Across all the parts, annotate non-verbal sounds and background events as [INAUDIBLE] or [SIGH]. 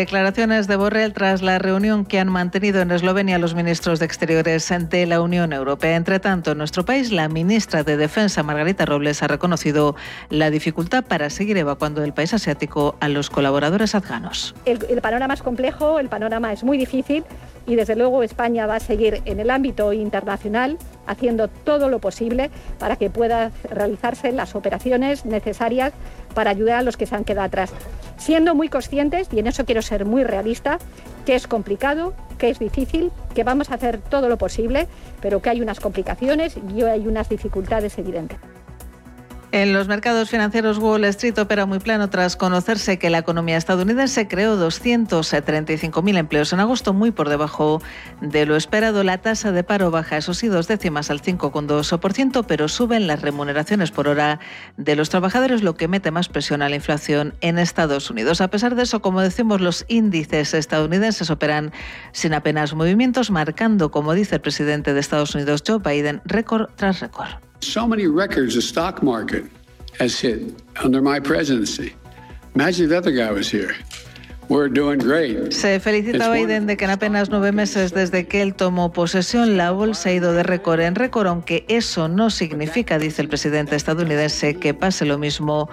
Declaraciones de Borrell tras la reunión que han mantenido en Eslovenia los ministros de Exteriores de la Unión Europea. Entre tanto, en nuestro país, la ministra de Defensa, Margarita Robles, ha reconocido la dificultad para seguir evacuando del país asiático a los colaboradores afganos. El, el panorama es complejo, el panorama es muy difícil y desde luego España va a seguir en el ámbito internacional haciendo todo lo posible para que puedan realizarse las operaciones necesarias para ayudar a los que se han quedado atrás. Siendo muy conscientes, y en eso quiero ser muy realista, que es complicado, que es difícil, que vamos a hacer todo lo posible, pero que hay unas complicaciones y hay unas dificultades evidentes. En los mercados financieros, Wall Street opera muy plano tras conocerse que la economía estadounidense creó 235.000 empleos en agosto, muy por debajo de lo esperado. La tasa de paro baja, eso sí, dos décimas al 5,2%, pero suben las remuneraciones por hora de los trabajadores, lo que mete más presión a la inflación en Estados Unidos. A pesar de eso, como decimos, los índices estadounidenses operan sin apenas movimientos, marcando, como dice el presidente de Estados Unidos, Joe Biden, récord tras récord. So many records the stock market has hit under my presidency. Imagine if the other guy was here. Se felicita Biden de que en apenas nueve meses desde que él tomó posesión, la bolsa ha ido de récord en récord, aunque eso no significa, dice el presidente estadounidense, que pase lo mismo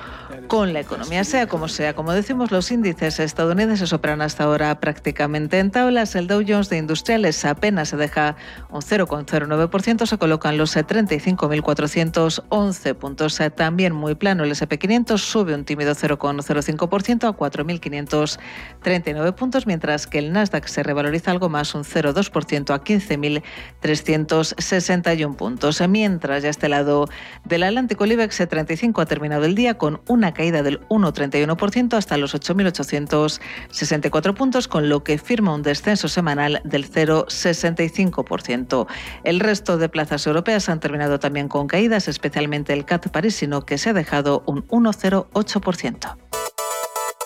con la economía. Sea como sea, como decimos, los índices estadounidenses operan hasta ahora prácticamente en tablas. El Dow Jones de Industriales apenas se deja un 0,09%, se colocan los 35.411 puntos. También muy plano, el SP500 sube un tímido 0,05% a 4.500 39 puntos, mientras que el Nasdaq se revaloriza algo más, un 0,2% a 15.361 puntos. Mientras ya este lado del Atlántico, el IBEX 35 ha terminado el día con una caída del 1,31% hasta los 8.864 puntos, con lo que firma un descenso semanal del 0,65%. El resto de plazas europeas han terminado también con caídas, especialmente el CAT parisino, que se ha dejado un 1,08%.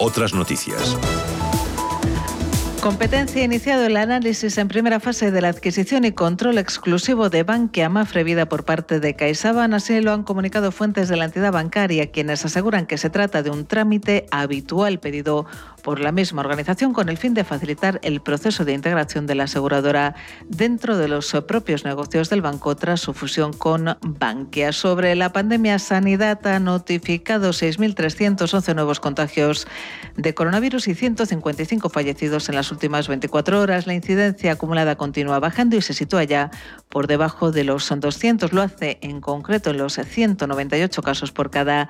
Otras noticias. Competencia iniciado el análisis en primera fase de la adquisición y control exclusivo de Bankia Mafre Vida por parte de CaixaBank. Así lo han comunicado fuentes de la entidad bancaria, quienes aseguran que se trata de un trámite habitual pedido por la misma organización con el fin de facilitar el proceso de integración de la aseguradora dentro de los propios negocios del banco tras su fusión con Bankia. Sobre la pandemia, Sanidad ha notificado 6.311 nuevos contagios de coronavirus y 155 fallecidos en las últimas 24 horas. La incidencia acumulada continúa bajando y se sitúa ya por debajo de los 200. Lo hace en concreto en los 198 casos por cada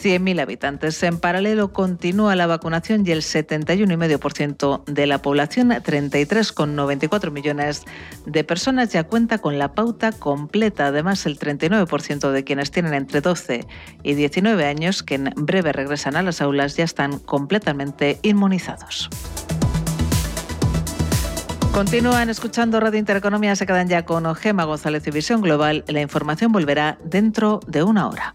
100.000 habitantes. En paralelo, continúa la vacunación y el 71,5% de la población, 33,94 millones de personas, ya cuenta con la pauta completa. Además, el 39% de quienes tienen entre 12 y 19 años, que en breve regresan a las aulas, ya están completamente inmunizados. Continúan escuchando Radio Intereconomía, se quedan ya con Gema González y Visión Global. La información volverá dentro de una hora.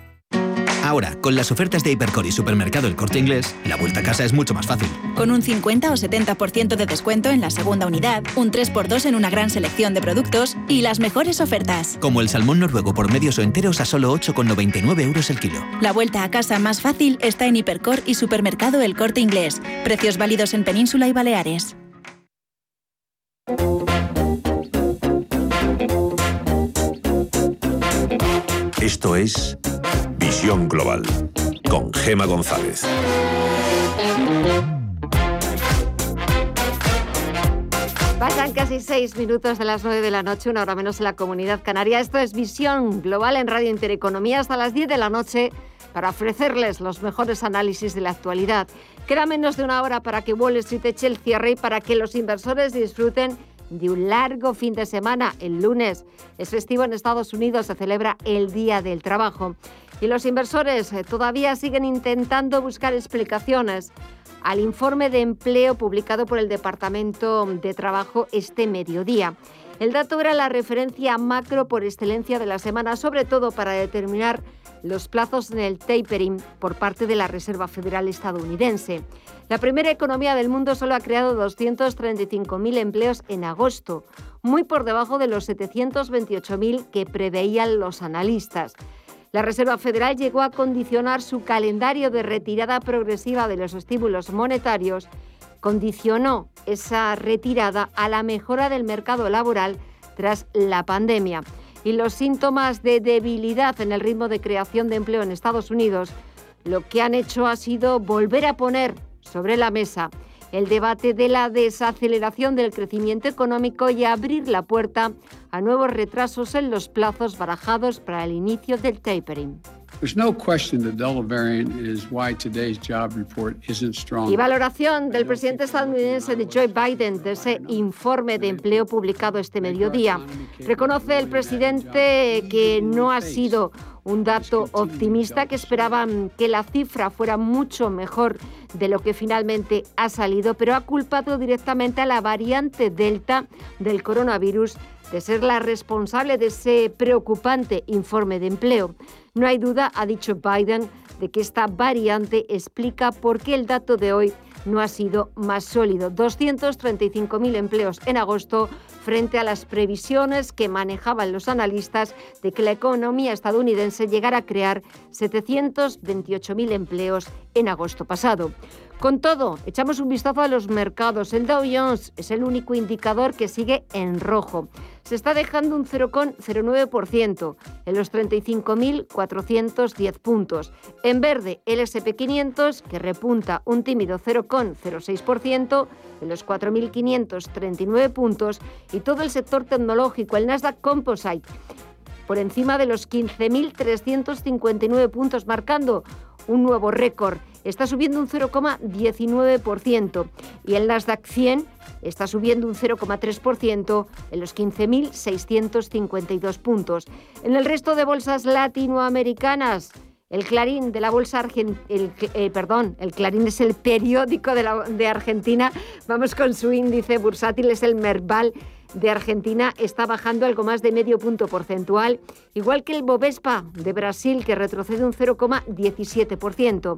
Ahora, con las ofertas de Hipercor y Supermercado El Corte Inglés, la vuelta a casa es mucho más fácil. Con un 50 o 70% de descuento en la segunda unidad, un 3x2 en una gran selección de productos y las mejores ofertas. Como el salmón noruego por medios o enteros a solo 8,99 euros el kilo. La vuelta a casa más fácil está en Hipercor y Supermercado El Corte Inglés. Precios válidos en Península y Baleares. Esto es Visión Global con Gema González. Pasan casi seis minutos de las nueve de la noche, una hora menos en la comunidad canaria. Esto es Visión Global en Radio Intereconomía hasta las 10 de la noche para ofrecerles los mejores análisis de la actualidad. Queda menos de una hora para que Wall Street eche el cierre y para que los inversores disfruten de un largo fin de semana. El lunes es festivo en Estados Unidos, se celebra el Día del Trabajo. Y los inversores eh, todavía siguen intentando buscar explicaciones al informe de empleo publicado por el Departamento de Trabajo este mediodía. El dato era la referencia macro por excelencia de la semana, sobre todo para determinar los plazos en el tapering por parte de la Reserva Federal estadounidense. La primera economía del mundo solo ha creado 235.000 empleos en agosto, muy por debajo de los 728.000 que preveían los analistas. La Reserva Federal llegó a condicionar su calendario de retirada progresiva de los estímulos monetarios, condicionó esa retirada a la mejora del mercado laboral tras la pandemia y los síntomas de debilidad en el ritmo de creación de empleo en Estados Unidos, lo que han hecho ha sido volver a poner sobre la mesa el debate de la desaceleración del crecimiento económico y abrir la puerta a nuevos retrasos en los plazos barajados para el inicio del tapering. Y valoración del presidente estadounidense de Joe Biden de ese informe de empleo publicado este mediodía. Reconoce el presidente que no ha sido un dato optimista que esperaban que la cifra fuera mucho mejor de lo que finalmente ha salido, pero ha culpado directamente a la variante Delta del coronavirus de ser la responsable de ese preocupante informe de empleo. No hay duda, ha dicho Biden, de que esta variante explica por qué el dato de hoy no ha sido más sólido. 235.000 empleos en agosto frente a las previsiones que manejaban los analistas de que la economía estadounidense llegara a crear 728.000 empleos en agosto pasado. Con todo, echamos un vistazo a los mercados. El Dow Jones es el único indicador que sigue en rojo. Se está dejando un 0,09% en los 35.410 puntos. En verde, el SP500, que repunta un tímido 0,06% en los 4.539 puntos. Y todo el sector tecnológico, el Nasdaq Composite, por encima de los 15.359 puntos, marcando un nuevo récord está subiendo un 0,19% y el Nasdaq 100 está subiendo un 0,3% en los 15.652 puntos. En el resto de bolsas latinoamericanas, el Clarín de la bolsa argentina, eh, perdón, el Clarín es el periódico de, de Argentina. Vamos con su índice bursátil, es el Merval de Argentina está bajando algo más de medio punto porcentual, igual que el Bovespa de Brasil, que retrocede un 0,17%.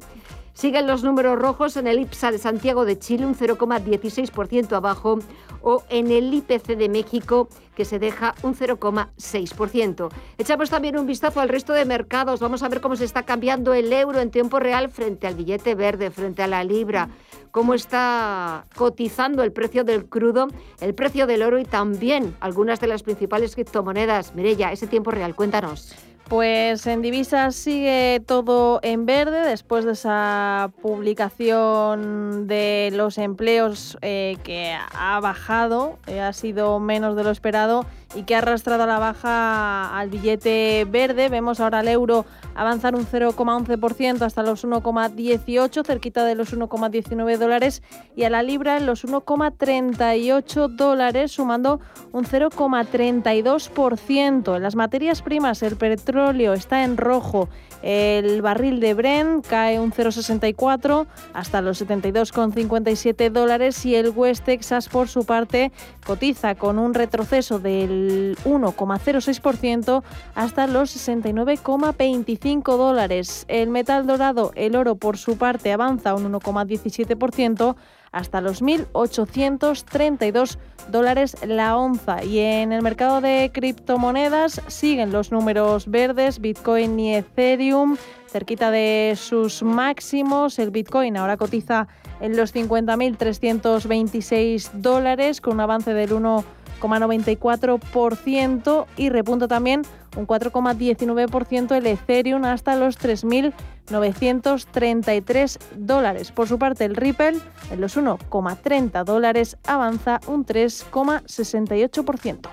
Siguen los números rojos en el IPSA de Santiago de Chile, un 0,16% abajo, o en el IPC de México, que se deja un 0,6%. Echamos también un vistazo al resto de mercados. Vamos a ver cómo se está cambiando el euro en tiempo real frente al billete verde, frente a la libra cómo está cotizando el precio del crudo, el precio del oro y también algunas de las principales criptomonedas. Mirella, ese tiempo real, cuéntanos. Pues en divisas sigue todo en verde después de esa publicación de los empleos eh, que ha bajado, eh, ha sido menos de lo esperado y que ha arrastrado a la baja al billete verde. Vemos ahora el euro avanzar un 0,11% hasta los 1,18, cerquita de los 1,19 dólares, y a la libra en los 1,38 dólares, sumando un 0,32%. En las materias primas, el petróleo está en rojo el barril de Brent cae un 0,64 hasta los 72,57 dólares y el West Texas por su parte cotiza con un retroceso del 1,06% hasta los 69,25 dólares. El metal dorado, el oro por su parte avanza un 1,17% hasta los 1.832 dólares la onza. Y en el mercado de criptomonedas siguen los números verdes, Bitcoin y Ethereum cerquita de sus máximos. El Bitcoin ahora cotiza en los 50.326 dólares con un avance del 1,94% y repunta también un 4,19% el Ethereum hasta los 3.933 dólares. Por su parte, el Ripple en los 1,30 dólares avanza un 3,68%.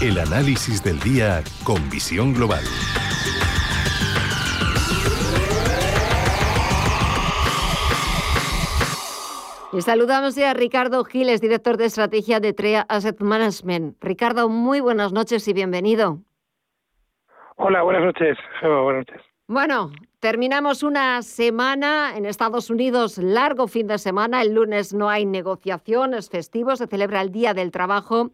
El análisis del día con visión global. Y saludamos ya a Ricardo Giles, director de estrategia de TREA Asset Management. Ricardo, muy buenas noches y bienvenido. Hola, buenas noches. buenas noches. Bueno, terminamos una semana en Estados Unidos, largo fin de semana. El lunes no hay negociaciones festivos, se celebra el Día del Trabajo.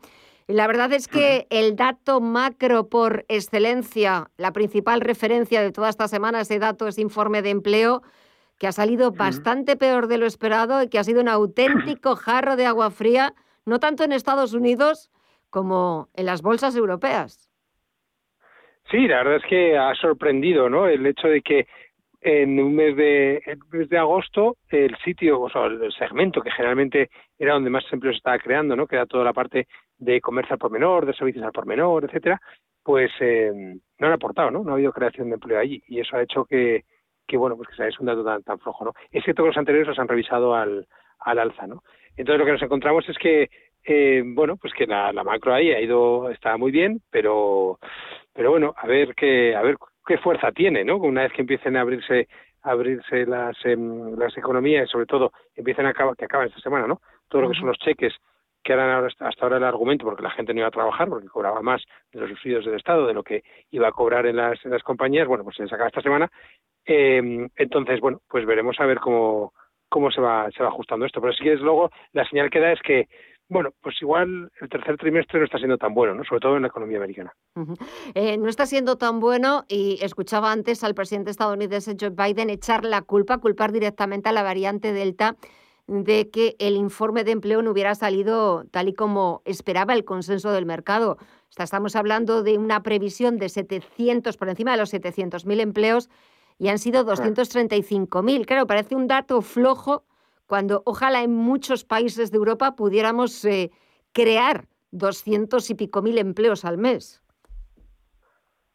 Y la verdad es que el dato macro por excelencia, la principal referencia de toda esta semana, ese dato, ese informe de empleo, que ha salido bastante peor de lo esperado y que ha sido un [LAUGHS] auténtico jarro de agua fría, no tanto en Estados Unidos como en las bolsas europeas. Sí, la verdad es que ha sorprendido, ¿no? El hecho de que en un mes de, mes de agosto el sitio, o sea, el segmento que generalmente era donde más empleo se estaba creando, ¿no? Que era toda la parte de comercio al por menor, de servicios al por menor, etcétera, pues eh, no han aportado, ¿no? No ha habido creación de empleo allí y eso ha hecho que, que bueno, pues que es un dato tan, tan flojo, ¿no? Es cierto que los anteriores los han revisado al, al alza, ¿no? Entonces lo que nos encontramos es que eh, bueno, pues que la, la, macro ahí ha ido, está muy bien, pero, pero bueno, a ver qué, a ver qué fuerza tiene, ¿no? Una vez que empiecen a abrirse, abrirse las, em, las economías, sobre todo empiecen a acabar, que acaban esta semana, ¿no? Todo lo que son los cheques que eran hasta ahora el argumento porque la gente no iba a trabajar porque cobraba más de los subsidios del Estado de lo que iba a cobrar en las, en las compañías, bueno, pues se les acaba esta semana. Eh, entonces, bueno, pues veremos a ver cómo, cómo se va, se va ajustando esto. Pero sí que luego la señal que da es que bueno, pues igual el tercer trimestre no está siendo tan bueno, ¿no? sobre todo en la economía americana. Eh, no está siendo tan bueno y escuchaba antes al presidente estadounidense Joe Biden echar la culpa, culpar directamente a la variante Delta de que el informe de empleo no hubiera salido tal y como esperaba el consenso del mercado. estamos hablando de una previsión de 700, por encima de los 700.000 empleos y han sido 235.000. Claro, parece un dato flojo cuando ojalá en muchos países de Europa pudiéramos eh, crear doscientos y pico mil empleos al mes.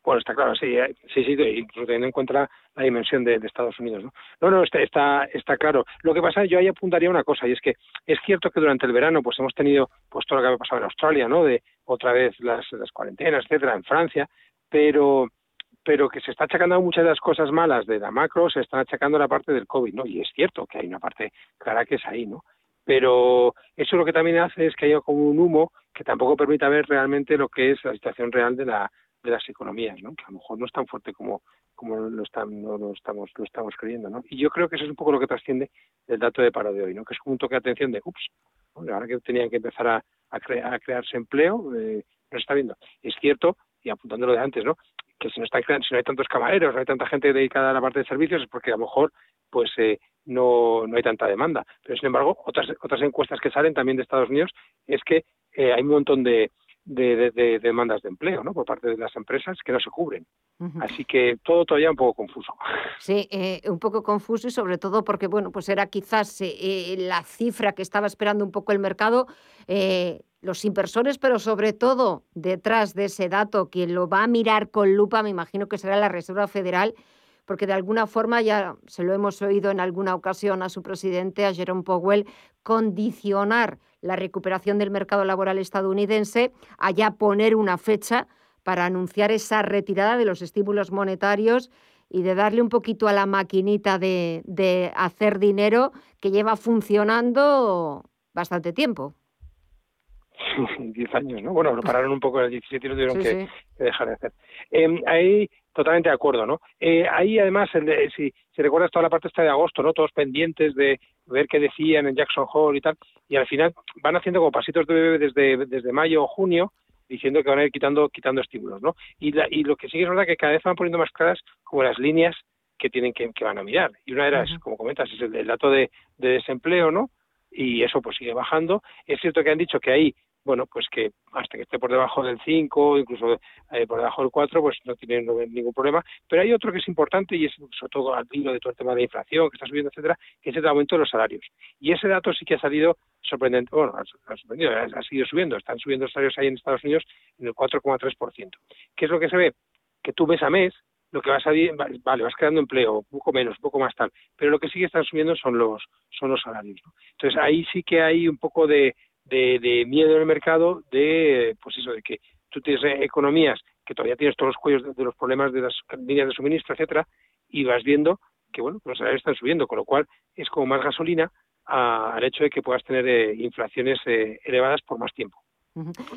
Bueno, está claro, sí, eh, sí, sí, incluso teniendo en cuenta la dimensión de, Estados Unidos, ¿no? No, no, está, está, está claro. Lo que pasa, yo ahí apuntaría una cosa, y es que es cierto que durante el verano, pues hemos tenido, pues todo lo que ha pasado en Australia, ¿no? De otra vez las, las cuarentenas, etcétera, en Francia, pero pero que se está achacando muchas de las cosas malas de la macro, se están achacando la parte del COVID, ¿no? Y es cierto que hay una parte clara que es ahí, ¿no? Pero eso lo que también hace es que haya como un humo que tampoco permita ver realmente lo que es la situación real de la de las economías, ¿no? Que a lo mejor no es tan fuerte como como lo, están, no lo estamos lo estamos creyendo, ¿no? Y yo creo que eso es un poco lo que trasciende del dato de paro de hoy, ¿no? Que es como un toque de atención de, ups, ahora que tenían que empezar a, a, crearse empleo, eh, no está viendo. Es cierto, y apuntándolo de antes, ¿no? Que si no, está, si no hay tantos camareros, no hay tanta gente dedicada a la parte de servicios, es porque a lo mejor pues eh, no, no hay tanta demanda. Pero sin embargo, otras, otras encuestas que salen también de Estados Unidos es que eh, hay un montón de, de, de, demandas de empleo ¿no? por parte de las empresas que no se cubren. Así que todo todavía un poco confuso. Sí, eh, un poco confuso y sobre todo porque bueno, pues era quizás la cifra que estaba esperando un poco el mercado los inversores, pero sobre todo detrás de ese dato, quien lo va a mirar con lupa, me imagino que será la Reserva Federal, porque de alguna forma ya se lo hemos oído en alguna ocasión a su presidente, a Jerome Powell, condicionar la recuperación del mercado laboral estadounidense a ya poner una fecha para anunciar esa retirada de los estímulos monetarios y de darle un poquito a la maquinita de, de hacer dinero que lleva funcionando bastante tiempo. [LAUGHS] 10 años, ¿no? Bueno, lo pararon un poco en el 17 y lo tuvieron que, dejar de hacer. Eh, ahí totalmente de acuerdo, ¿no? Eh, ahí además, si, si recuerdas toda la parte esta de agosto, ¿no? Todos pendientes de ver qué decían en Jackson Hole y tal, y al final van haciendo como pasitos de bebé desde, desde mayo o junio, diciendo que van a ir quitando, quitando estímulos, ¿no? Y, y lo que sí es verdad que cada vez van poniendo más claras como las líneas que tienen que, que van a mirar. Y una de las, como comentas, es el, dato de, de desempleo, ¿no? Y eso pues sigue bajando. Es cierto que han dicho que ahí bueno, pues que hasta que esté por debajo del 5, incluso eh, por debajo del 4, pues no tiene ningún problema. Pero hay otro que es importante y es sobre todo al hilo de todo el tema de la inflación que está subiendo, etcétera, que es el aumento de los salarios. Y ese dato sí que ha salido sorprendente, bueno, ha, sorprendido, ha, seguido subiendo, están subiendo los salarios ahí en Estados Unidos en el 4,3%. ¿Qué es lo que se ve? Que tú mes a mes lo que vas a vale, vas creando empleo, poco menos, poco más tal, pero lo que sí que están subiendo son los son los salarios. Entonces ahí sí que hay un poco de, de, miedo en el mercado de, pues eso, de que tú tienes economías que todavía tienes todos los cuellos de, los problemas de las líneas de suministro, etcétera, y vas viendo que, bueno, los salarios están subiendo, con lo cual es como más gasolina al hecho de que puedas tener eh, inflaciones eh, elevadas por más tiempo.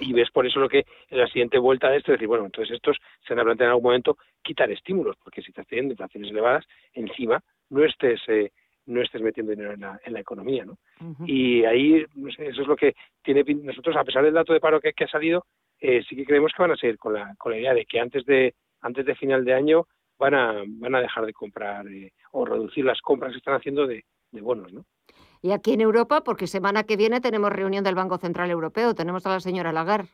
Y ves por eso lo que en la siguiente vuelta de esto, es decir, bueno, entonces estos se van a plantear en algún momento quitar estímulos, porque si estás teniendo inflaciones elevadas, encima no estés eh, no estés metiendo dinero en la, en la economía, ¿no? Y ahí, eso es lo que tiene nosotros, a pesar del dato de paro que, ha salido, eh, sí que creemos que van a seguir con la, con la idea de que antes de antes de final de año van a van a dejar de comprar eh, o reducir las compras que están haciendo de, de bonos, ¿no? Y aquí en Europa, porque semana que viene tenemos reunión del Banco Central Europeo, tenemos a la señora Lagarde.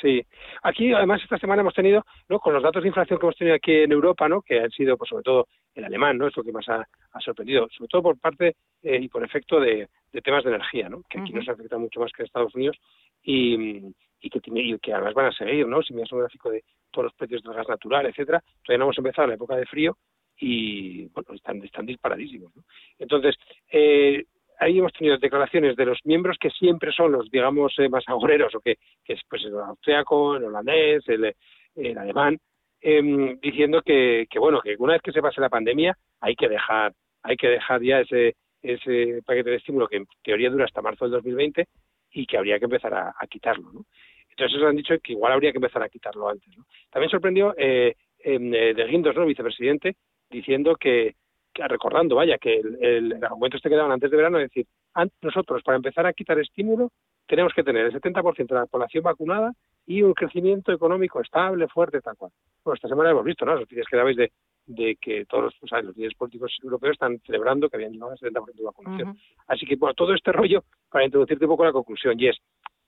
Sí, aquí además esta semana hemos tenido, ¿no? con los datos de inflación que hemos tenido aquí en Europa, ¿no? que han sido pues, sobre todo el alemán, ¿no? es lo que más ha, sorprendido, sobre todo por parte eh, y por efecto de, temas de energía, ¿no? que aquí nos afecta mucho más que en Estados Unidos y, que, tiene, que además van a seguir, ¿no? si miras un gráfico de todos los precios del gas natural, etcétera, todavía no hemos empezado la época de frío y bueno, están, están disparadísimos. Entonces, eh, ahí hemos tenido declaraciones de los miembros que siempre son los, digamos, eh, más agoreros, o que, es pues, el austriaco, el holandés, el, alemán, em, diciendo que, que, bueno, que una vez que se pase la pandemia hay que dejar, hay que dejar ya ese, ese paquete de estímulo que en teoría dura hasta marzo del 2020 y que habría que empezar a, quitarlo, ¿no? Entonces han dicho que igual habría que empezar a quitarlo antes, ¿no? También sorprendió eh, em, eh, de Guindos, ¿no? vicepresidente, diciendo que, recordando, vaya, que el, el, argumento este que daban antes de verano, es decir, nosotros para empezar a quitar estímulo tenemos que tener el 70% de la población vacunada y un crecimiento económico estable, fuerte, tal cual. Bueno, esta semana hemos visto, ¿no? Las noticias que dabais de, de que todos los, o los líderes políticos europeos están celebrando que habían llegado al 70% de vacunación. Así que, bueno, todo este [LAUGHS] rollo, para introducirte un poco la conclusión, y es,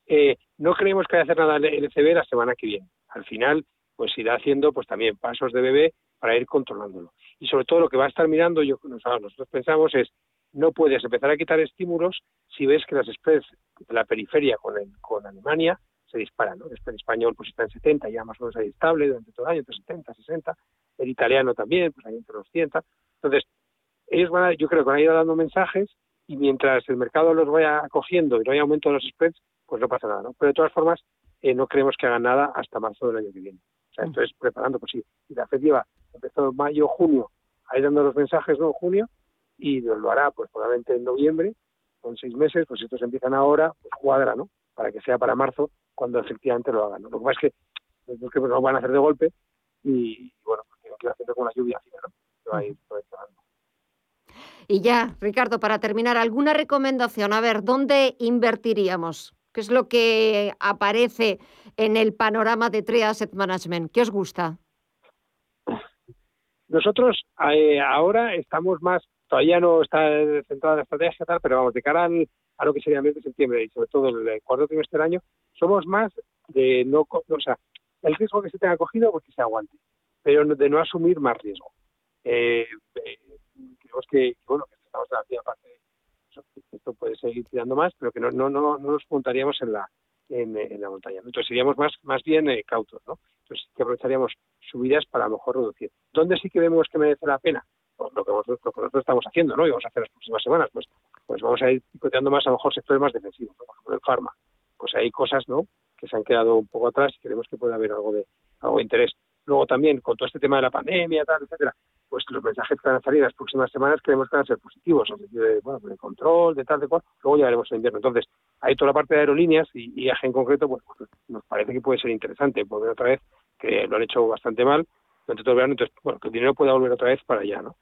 eh, no creemos que vaya a hacer nada el ECB la semana que viene. Al final, pues irá haciendo pues también pasos de bebé para ir controlándolo. Y sobre todo lo que va a estar mirando, yo nosotros pensamos es no puedes empezar a quitar estímulos si ves que las spreads de la periferia con, con Alemania se disparan. ¿no? El spread español pues está en 70, ya más o menos ahí estable durante todo el año, entre 70, 60. El italiano también, pues ahí entre los 100. Entonces, ellos van a, yo creo que van a ir dando mensajes y mientras el mercado los vaya acogiendo y no haya aumento de los spreads, pues no pasa nada. ¿no? Pero de todas formas, eh, no creemos que hagan nada hasta marzo del año que viene. O sea, entonces preparando, pues sí, y la FED lleva, empezó mayo, junio, ahí dando los mensajes, ¿no? Junio, y lo hará pues probablemente en noviembre, con seis meses, pues si estos empiezan ahora, pues cuadra, ¿no? Para que sea para marzo cuando efectivamente lo hagan. ¿no? Lo que pasa es que es que lo van a hacer de golpe y, bueno, pues lo que haciendo con la lluvia, ¿no? Se va a ir, y ya, Ricardo, para terminar, ¿alguna recomendación? A ver, ¿dónde invertiríamos? ¿Qué es lo que aparece en el panorama de Tree Asset Management? ¿Qué os gusta? Nosotros eh, ahora estamos más, todavía no está centrada la estrategia, tal, pero vamos, de cara a lo que sería el mes de septiembre y sobre todo el cuarto trimestre del año, somos más de no, o sea, el riesgo que se tenga cogido porque se aguante, pero de no asumir más riesgo. Eh, eh creemos que, bueno, que estamos en la parte esto puede seguir tirando más, pero que no, no, no, no nos montaríamos en la, en, la montaña. Entonces seríamos más, más bien eh, cautos, ¿no? Entonces que aprovecharíamos subidas para a lo mejor reducir. ¿Dónde sí que vemos que merece la pena? Pues lo que, nosotros, nosotros estamos haciendo, ¿no? Y vamos a hacer las próximas semanas, pues, pues vamos a ir picoteando más a lo mejor sectores más defensivos, por ejemplo el farma. Pues hay cosas, ¿no? Que se han quedado un poco atrás y creemos que puede haber algo de, algo de interés. Luego también, con todo este tema de la pandemia, tal, etcétera, pues los mensajes que van a salir las próximas semanas creemos que van a ser positivos, en sentido de, bueno, de control, de tal, de cual, luego ya veremos el invierno. Entonces, hay toda la parte de aerolíneas y viaje en concreto, pues, pues, nos parece que puede ser interesante volver otra vez, que lo han hecho bastante mal durante todo el verano, entonces, bueno, que el dinero pueda volver otra vez para allá, ¿no?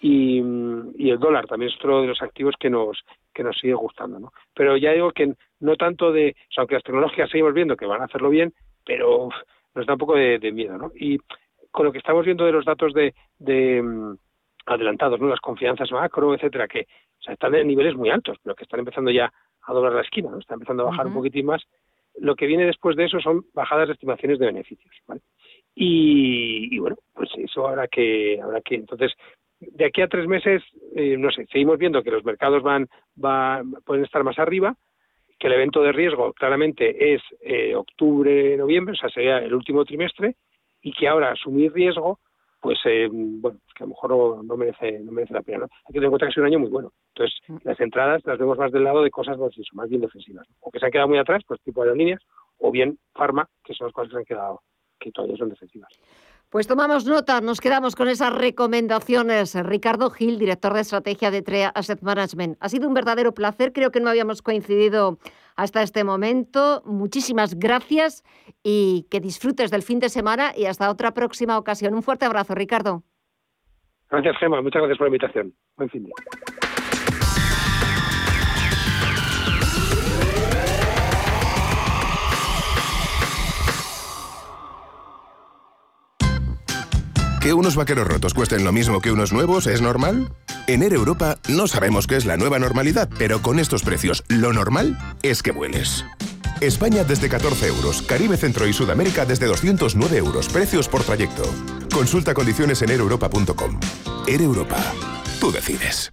Y, el dólar también es otro de los activos que nos que nos sigue gustando, ¿no? Pero ya digo que no tanto de, o sea, aunque las tecnológicas seguimos viendo que van a hacerlo bien, pero nos da un poco de, de miedo, ¿no? Y con lo que estamos viendo de los datos de, de mm, adelantados, ¿no? las confianzas macro, etcétera, que o sea, están en niveles muy altos, pero que están empezando ya a doblar la esquina, ¿no? están empezando a bajar un poquitín más. Lo que viene después de eso son bajadas de estimaciones de beneficios. ¿vale? Y, bueno, pues eso habrá que, habrá que, entonces, de aquí a tres meses, eh, no sé, seguimos viendo que los mercados van, van, pueden estar más arriba, que el evento de riesgo claramente es eh, octubre, noviembre, o sea, sería el último trimestre, y que ahora asumir riesgo, pues eh, bueno, que a lo mejor no, merece no merece la pena. ¿no? Hay que tener en cuenta que es un año muy bueno. Entonces, mm. las entradas las vemos más del lado de cosas pues, más bien defensivas. O que se han quedado muy atrás, pues tipo aerolíneas, o bien farma, que son las cosas que se han quedado, que todavía son defensivas. Pues tomamos nota, nos quedamos con esas recomendaciones. Ricardo Gil, director de estrategia de TREA Asset Management. Ha sido un verdadero placer, creo que no habíamos coincidido hasta este momento. Muchísimas gracias y que disfrutes del fin de semana y hasta otra próxima ocasión. Un fuerte abrazo, Ricardo. Gracias, Gemma. Muchas gracias por la invitación. Buen fin de ¿Que unos vaqueros rotos cuesten lo mismo que unos nuevos es normal? En Air Europa no sabemos qué es la nueva normalidad, pero con estos precios, lo normal es que vueles. España desde 14 euros, Caribe, Centro y Sudamérica desde 209 euros, precios por trayecto. Consulta condiciones en aereuropa.com. Air Europa, tú decides.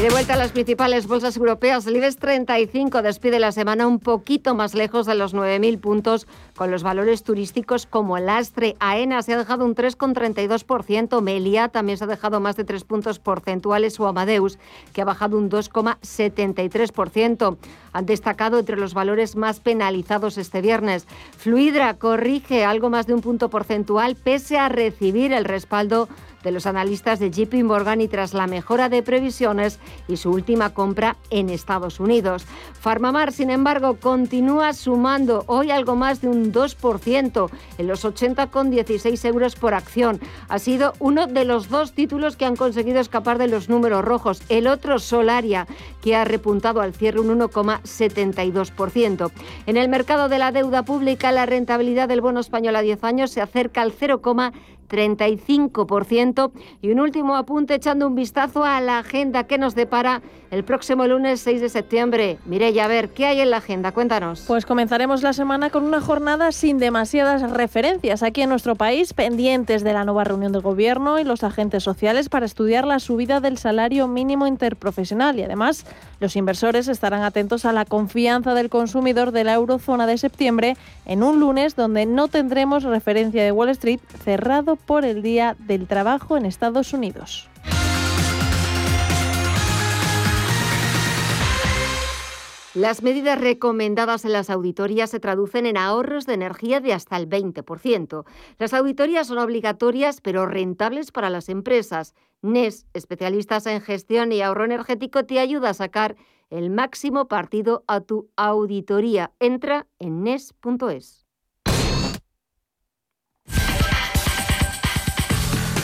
Y de vuelta a las principales bolsas europeas, el IBEX 35 despide la semana un poquito más lejos de los 9.000 puntos, con los valores turísticos como el Astre. AENA se ha dejado un 3,32%, Melia también se ha dejado más de 3 puntos porcentuales o Amadeus, que ha bajado un 2,73%. Han destacado entre los valores más penalizados este viernes. Fluidra corrige algo más de un punto porcentual pese a recibir el respaldo de los analistas de JP Morgan y tras la mejora de previsiones y su última compra en Estados Unidos. Farmamar, sin embargo, continúa sumando hoy algo más de un 2% en los 80,16 euros por acción. Ha sido uno de los dos títulos que han conseguido escapar de los números rojos. El otro, Solaria, que ha repuntado al cierre un 1,72%. En el mercado de la deuda pública, la rentabilidad del bono español a 10 años se acerca al 0,5%. 35%. Y un último apunte echando un vistazo a la agenda que nos depara el próximo lunes 6 de septiembre. Mireya, a ver, ¿qué hay en la agenda? Cuéntanos. Pues comenzaremos la semana con una jornada sin demasiadas referencias aquí en nuestro país, pendientes de la nueva reunión del Gobierno y los agentes sociales para estudiar la subida del salario mínimo interprofesional. Y además, los inversores estarán atentos a la confianza del consumidor de la eurozona de septiembre en un lunes donde no tendremos referencia de Wall Street cerrado por el Día del Trabajo en Estados Unidos. Las medidas recomendadas en las auditorías se traducen en ahorros de energía de hasta el 20%. Las auditorías son obligatorias pero rentables para las empresas. NES, especialistas en gestión y ahorro energético, te ayuda a sacar el máximo partido a tu auditoría. Entra en NES.es.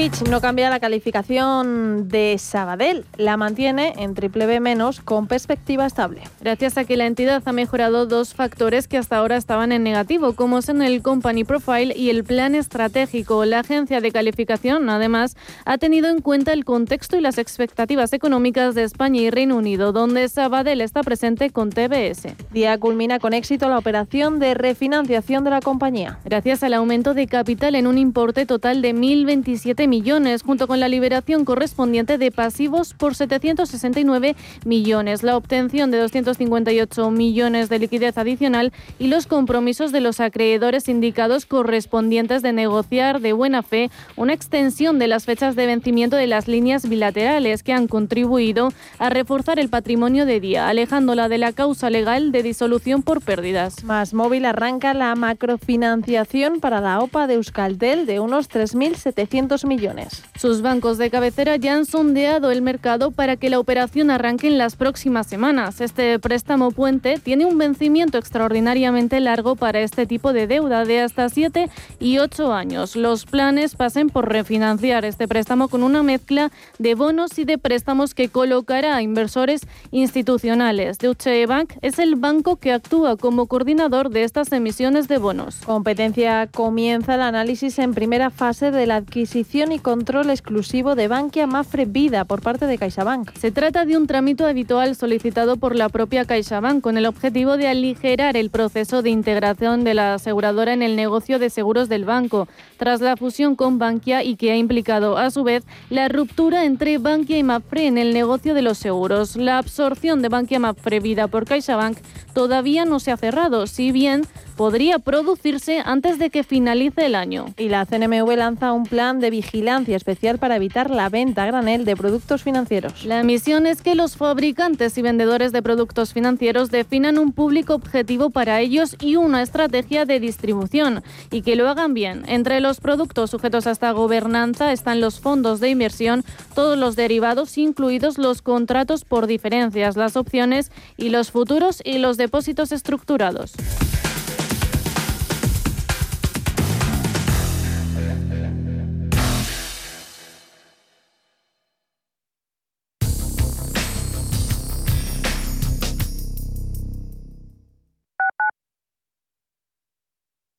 Fitch no cambia la calificación de Sabadell, la mantiene en triple B menos con perspectiva estable. Gracias a que la entidad ha mejorado dos factores que hasta ahora estaban en negativo, como son el Company Profile y el plan estratégico. La agencia de calificación, además, ha tenido en cuenta el contexto y las expectativas económicas de España y Reino Unido, donde Sabadell está presente con TBS. Día culmina con éxito la operación de refinanciación de la compañía. Gracias al aumento de capital en un importe total de 1.027 millones, junto con la liberación correspondiente de pasivos por 769 millones, la obtención de 258 millones de liquidez adicional y los compromisos de los acreedores indicados correspondientes de negociar de buena fe una extensión de las fechas de vencimiento de las líneas bilaterales que han contribuido a reforzar el patrimonio de día, alejándola de la causa legal de disolución por pérdidas. Más móvil arranca la macrofinanciación para la OPA de Euskaltel de unos 3.700 millones. Sus bancos de cabecera ya han sondeado el mercado para que la operación arranque en las próximas semanas. Este préstamo puente tiene un vencimiento extraordinariamente largo para este tipo de deuda de hasta 7 y 8 años. Los planes pasen por refinanciar este préstamo con una mezcla de bonos y de préstamos que colocará a inversores institucionales. Deutsche Bank es el banco que actúa como coordinador de estas emisiones de bonos. Competencia comienza el análisis en primera fase de la adquisición y control exclusivo de Bankia Mafre Vida por parte de CaixaBank. Se trata de un trámite habitual solicitado por la propia CaixaBank con el objetivo de aligerar el proceso de integración de la aseguradora en el negocio de seguros del banco, tras la fusión con Bankia y que ha implicado a su vez la ruptura entre Bankia y Mafre en el negocio de los seguros. La absorción de Bankia Mafre Vida por CaixaBank todavía no se ha cerrado, si bien podría producirse antes de que finalice el año. Y la CNMV lanza un plan de vigilancia especial para evitar la venta a granel de productos financieros. La misión es que los fabricantes y vendedores de productos financieros definan un público objetivo para ellos y una estrategia de distribución y que lo hagan bien. Entre los productos sujetos a esta gobernanza están los fondos de inversión, todos los derivados, incluidos los contratos por diferencias, las opciones y los futuros y los depósitos estructurados.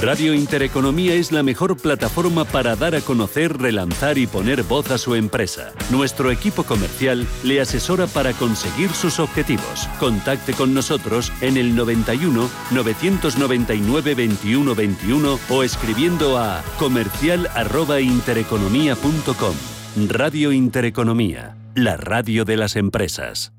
Radio Intereconomía es la mejor plataforma para dar a conocer, relanzar y poner voz a su empresa. Nuestro equipo comercial le asesora para conseguir sus objetivos. Contacte con nosotros en el 91 999 21 21 o escribiendo a comercial@intereconomía.com. Radio Intereconomía, la radio de las empresas.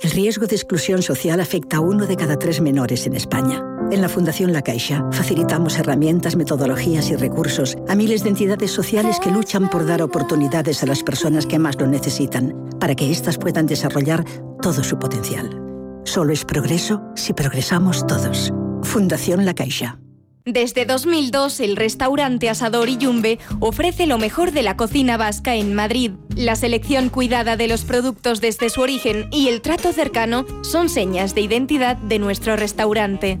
El riesgo de exclusión social afecta a uno de cada tres menores en España. En la Fundación La Caixa facilitamos herramientas, metodologías y recursos a miles de entidades sociales que luchan por dar oportunidades a las personas que más lo necesitan, para que éstas puedan desarrollar todo su potencial. Solo es progreso si progresamos todos. Fundación La Caixa. Desde 2002, el restaurante Asador Yumbe ofrece lo mejor de la cocina vasca en Madrid. La selección cuidada de los productos desde su origen y el trato cercano son señas de identidad de nuestro restaurante.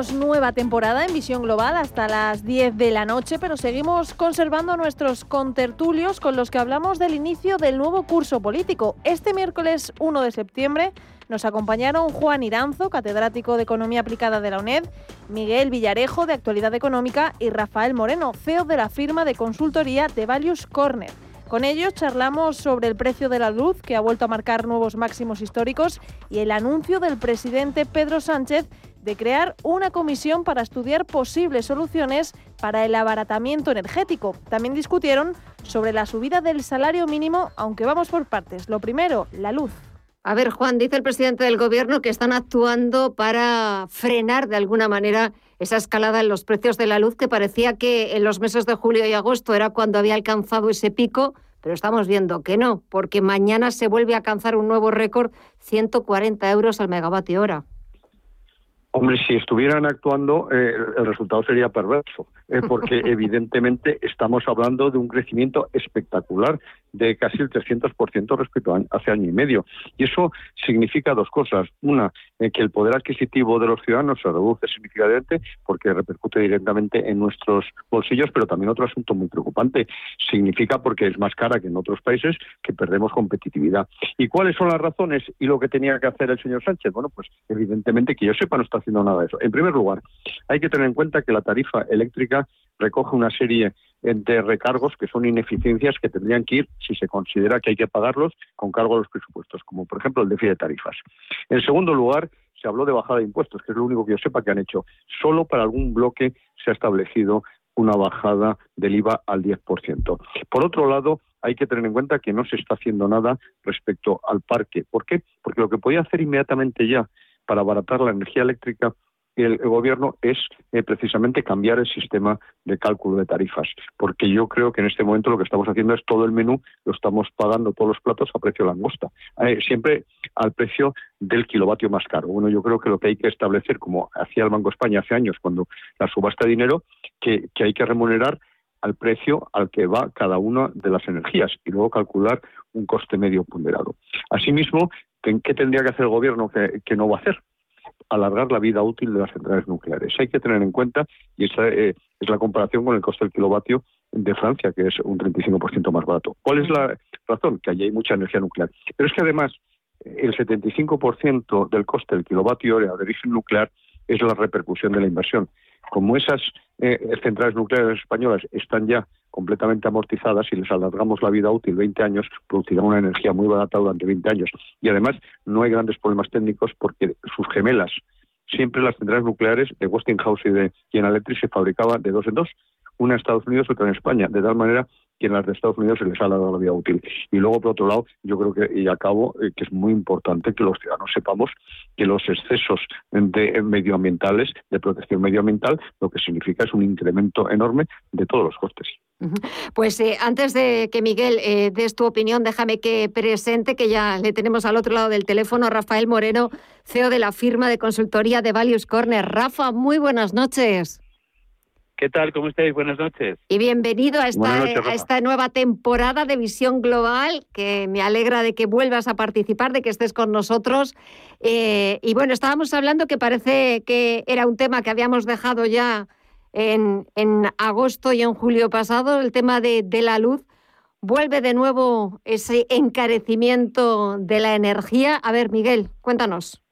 Comenzamos nueva temporada en Visión Global hasta las 10 de la noche, pero seguimos conservando nuestros contertulios con los que hablamos del inicio del nuevo curso político. Este miércoles 1 de septiembre nos acompañaron Juan Iranzo, catedrático de Economía Aplicada de la UNED, Miguel Villarejo, de Actualidad Económica, y Rafael Moreno, CEO de la firma de consultoría de Values Corner. Con ellos charlamos sobre el precio de la luz, que ha vuelto a marcar nuevos máximos históricos, y el anuncio del presidente Pedro Sánchez de crear una comisión para estudiar posibles soluciones para el abaratamiento energético. También discutieron sobre la subida del salario mínimo, aunque vamos por partes. Lo primero, la luz. A ver, Juan, dice el presidente del Gobierno que están actuando para frenar de alguna manera esa escalada en los precios de la luz que parecía que en los meses de julio y agosto era cuando había alcanzado ese pico, pero estamos viendo que no, porque mañana se vuelve a alcanzar un nuevo récord, 140 euros al megavatio hora. Hombre, si estuvieran actuando, eh, el resultado sería perverso, eh, porque [LAUGHS] evidentemente estamos hablando de un crecimiento espectacular de casi el 300% respecto a hace año y medio. Y eso significa dos cosas. Una, eh, que el poder adquisitivo de los ciudadanos se reduce significativamente porque repercute directamente en nuestros bolsillos, pero también otro asunto muy preocupante. Significa porque es más cara que en otros países que perdemos competitividad. ¿Y cuáles son las razones y lo que tenía que hacer el señor Sánchez? Bueno, pues evidentemente que yo sepa no está haciendo nada de eso. En primer lugar, hay que tener en cuenta que la tarifa eléctrica recoge una serie de recargos que son ineficiencias que tendrían que ir, si se considera que hay que pagarlos, con cargo a los presupuestos, como por ejemplo el déficit de tarifas. En segundo lugar, se habló de bajada de impuestos, que es lo único que yo sepa que han hecho. Solo para algún bloque se ha establecido una bajada del IVA al 10%. Por otro lado, hay que tener en cuenta que no se está haciendo nada respecto al parque. ¿Por qué? Porque lo que podía hacer inmediatamente ya para abaratar la energía eléctrica el, gobierno es eh, precisamente cambiar el sistema de cálculo de tarifas, porque yo creo que en este momento lo que estamos haciendo es todo el menú, lo estamos pagando todos los platos a precio de langosta, eh, siempre al precio del kilovatio más caro. Bueno, yo creo que lo que hay que establecer, como hacía el Banco de España hace años, cuando la subasta de dinero, que hay que remunerar al precio al que va cada una de las energías y luego calcular un coste medio ponderado. Asimismo, ¿qué tendría que hacer el gobierno que, no va a hacer? Alargar la vida útil de las centrales nucleares. Hay que tener en cuenta, y esa eh, es la comparación con el coste del kilovatio de Francia, que es un 35% más barato. ¿Cuál es la razón? Que allí hay mucha energía nuclear. Pero es que además el 75% del coste del kilovatio de origen nuclear es la repercusión de la inversión. Como esas eh, centrales nucleares españolas están ya completamente amortizadas y les alargamos la vida útil 20 años, producirán una energía muy barata durante 20 años. Y además no hay grandes problemas técnicos porque sus gemelas, siempre las centrales nucleares de Westinghouse y de General Electric se fabricaban de dos en dos, una en Estados Unidos otra en España, de tal manera que en las de Estados Unidos se les ha dado la vida útil. Y luego, por otro lado, yo creo que, y acabo, eh, que es muy importante que los ciudadanos sepamos que los excesos de medioambientales, de protección medioambiental, lo que significa es un incremento enorme de todos los costes. Pues eh, antes de que Miguel eh, des tu opinión, déjame que presente que ya le tenemos al otro lado del teléfono a Rafael Moreno, CEO de la firma de consultoría de Values Corner. Rafa, muy buenas noches. ¿Qué tal? ¿Cómo estáis? Buenas noches. Y bienvenido a esta, a esta nueva temporada de Visión Global, que me alegra de que vuelvas a participar, de que estés con nosotros. Eh, y bueno, estábamos hablando que parece que era un tema que habíamos dejado ya en, en agosto y en julio pasado, el tema de, de la luz. Vuelve de nuevo ese encarecimiento de la energía. A ver, Miguel, cuéntanos.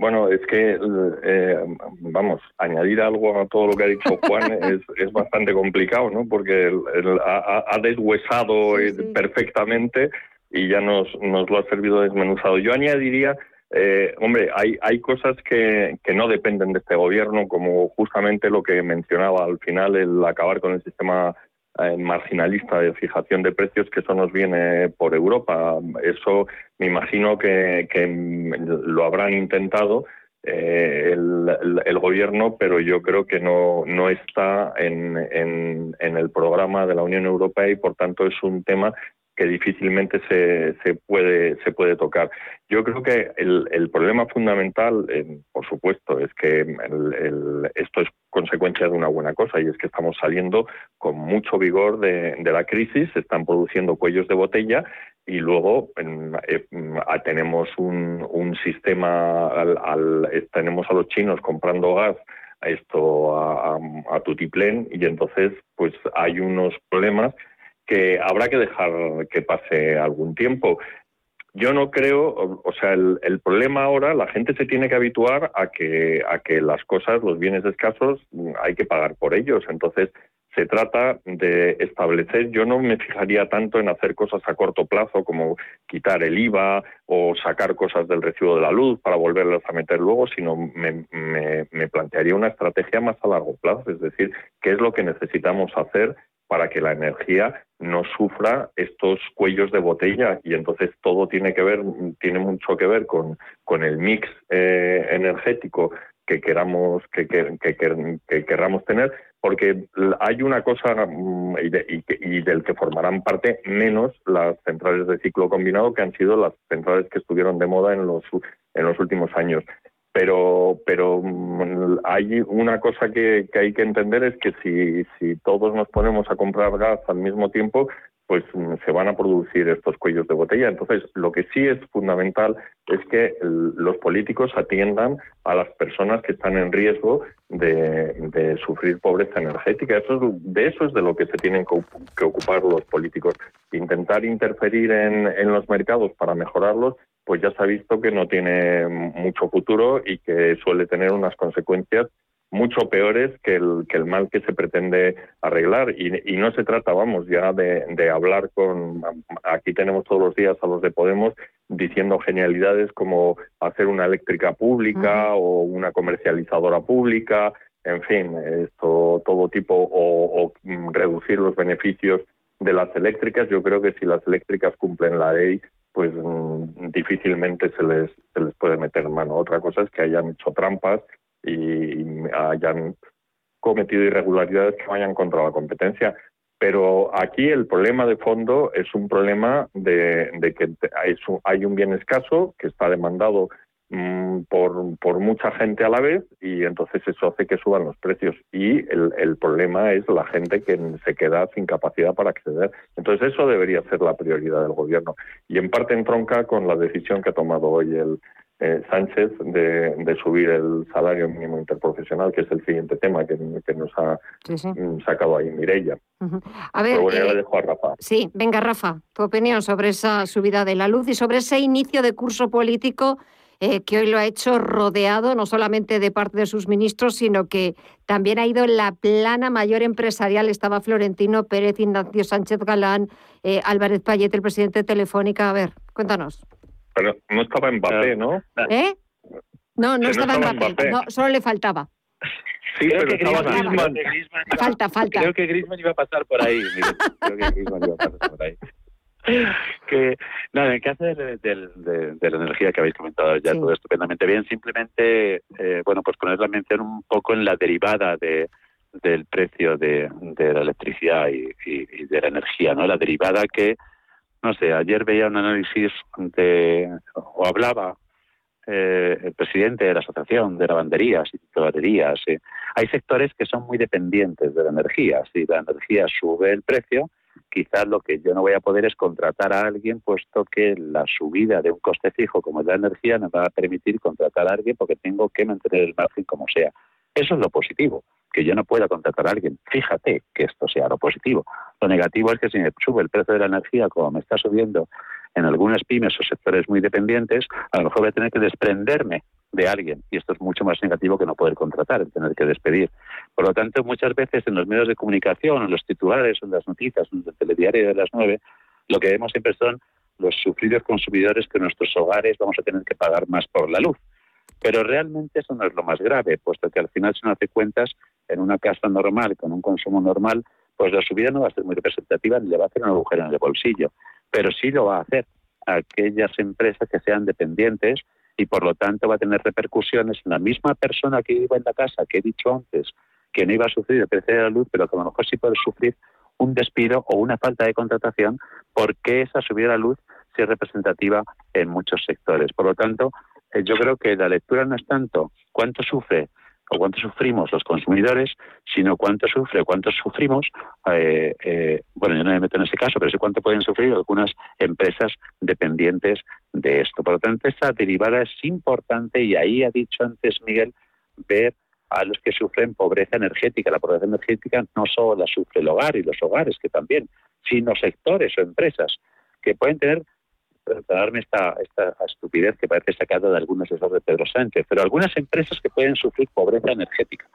Bueno, es que, eh, vamos, añadir algo a todo lo que ha dicho Juan [LAUGHS] es, es bastante complicado, ¿no? Porque ha, deshuesado eh, perfectamente y ya nos, nos lo ha servido desmenuzado. Yo añadiría, eh, hombre, hay, hay cosas que, que no dependen de este gobierno, como justamente lo que mencionaba al final, el acabar con el sistema marginalista de fijación de precios que eso nos viene por Europa. Eso me imagino que, lo habrán intentado eh, el, gobierno, pero yo creo que no, no está en, en, el programa de la Unión Europea y por tanto es un tema que difícilmente se, se, puede, se puede tocar. Yo creo que el, el problema fundamental, eh, por supuesto, es que el, esto es consecuencia de una buena cosa y es que estamos saliendo con mucho vigor de, la crisis, se están produciendo cuellos de botella y luego eh, tenemos un, un sistema, al, tenemos a los chinos comprando gas esto a, a, a tutiplén y entonces pues hay unos problemas que habrá que dejar que pase algún tiempo. Yo no creo, o, sea, el, problema ahora, la gente se tiene que habituar a que, a que las cosas, los bienes escasos, hay que pagar por ellos. Entonces, se trata de establecer, yo no me fijaría tanto en hacer cosas a corto plazo como quitar el IVA o sacar cosas del recibo de la luz para volverlas a meter luego, sino me plantearía una estrategia más a largo plazo, es decir, qué es lo que necesitamos hacer para que la energía no sufra estos cuellos de botella. Y entonces todo tiene que ver tiene mucho que ver con, con el mix eh, energético que queramos que, que, que, querramos tener porque hay una cosa mm, y, y, del que formarán parte menos las centrales de ciclo combinado que han sido las centrales que estuvieron de moda en los en los últimos años pero pero mm, hay una cosa que, hay que entender es que si, todos nos ponemos a comprar gas al mismo tiempo pues mm, se van a producir estos cuellos de botella. Entonces, lo que sí es fundamental es que los políticos atiendan a las personas que están en riesgo de, sufrir pobreza energética. Eso de eso es de lo que se tienen que, ocupar los políticos. Intentar interferir en, en los mercados para mejorarlos pues ya se ha visto que no tiene mucho futuro y que suele tener unas consecuencias mucho peores que el, que el mal que se pretende arreglar. Y, no se trata, vamos, ya de, hablar con... Aquí tenemos todos los días a los de Podemos diciendo genialidades como hacer una eléctrica pública o una comercializadora pública, en fin, esto todo tipo, o, o reducir los beneficios de las eléctricas. Yo creo que si las eléctricas cumplen la ley, pues mm, difícilmente se les, se les puede meter mano. Otra cosa es que hayan hecho trampas y hayan cometido irregularidades que vayan contra la competencia. Pero aquí el problema de fondo es un problema de, de que hay un bien escaso que está demandado Mm, por, por mucha gente a la vez y entonces eso hace que suban los precios y el, el problema es la gente que se queda sin capacidad para acceder. Entonces eso debería ser la prioridad del gobierno y en parte entronca con la decisión que ha tomado hoy el, eh, Sánchez de, de, subir el salario mínimo interprofesional, que es el siguiente tema que, que nos ha mm, sacado ahí Mireia. A ver, le eh, dejo a Rafa. Sí, venga Rafa, tu opinión sobre esa subida de la luz y sobre ese inicio de curso político eh, que hoy lo ha hecho rodeado no solamente de parte de sus ministros, sino que también ha ido en la plana mayor empresarial. Estaba Florentino Pérez, Ignacio Sánchez Galán, eh, Álvarez Payet, el presidente de Telefónica. A ver, cuéntanos. Pero no estaba Mbappé, ¿no? ¿Eh? No, no estaba, en Mbappé. No, solo le faltaba. Sí, pero que estaba Griezmann, falta, falta. Creo que Griezmann iba a pasar por ahí. creo que Griezmann iba a pasar por ahí. [LAUGHS] que nada, en caso de, la energía que habéis comentado ya todo estupendamente bien, simplemente, eh, bueno, pues poner la mención un poco en la derivada de, del precio de, la electricidad y, de la energía, ¿no? La derivada que, no sé, ayer veía un análisis de, o hablaba eh, el presidente de la Asociación de Lavanderías y Tituladerías. Hay sectores que son muy dependientes de la energía. Si la energía sube el precio, quizás lo que yo no voy a poder es contratar a alguien, puesto que la subida de un coste fijo como es la energía me va a permitir contratar a alguien porque tengo que mantener el margen como sea. Eso es lo positivo, que yo no pueda contratar a alguien. Fíjate que esto sea lo positivo. Lo negativo es que si me sube el precio de la energía, como me está subiendo en algunas pymes o sectores muy dependientes, a lo mejor voy a tener que desprenderme de alguien y esto es mucho más negativo que no poder contratar, el tener que despedir. Por lo tanto, muchas veces en los medios de comunicación, en los titulares, en las noticias, en el telediario de las nueve, lo que vemos siempre son los sufridos consumidores que en nuestros hogares vamos a tener que pagar más por la luz. Pero realmente eso no es lo más grave, puesto que al final, si uno hace cuentas, en una casa normal, con un consumo normal, pues la subida no va a ser muy representativa ni le va a hacer un agujero en el bolsillo, pero sí lo va a hacer aquellas empresas que sean dependientes y por lo tanto va a tener repercusiones en la misma persona que vive en la casa que he dicho antes que no iba a sufrir el precio de la luz, pero que a lo mejor sí puede sufrir un despido o una falta de contratación porque esa subida de la luz sí es representativa en muchos sectores. Por lo tanto, eh, yo creo que la lectura no es tanto cuánto sufre o cuánto sufrimos los consumidores, sino cuánto sufre o cuánto sufrimos, eh, eh, bueno, yo no me meto en ese caso, pero sí cuánto pueden sufrir algunas empresas dependientes de esto. Por lo tanto, esta derivada es importante y ahí ha dicho antes Miguel ver a los que sufren pobreza energética. La pobreza energética no solo la sufre el hogar y los hogares, que también, sino sectores o empresas que pueden tener perdonarme esta, esta estupidez que parece sacada de algunos esos de Pedro Sánchez, pero algunas empresas que pueden sufrir pobreza energética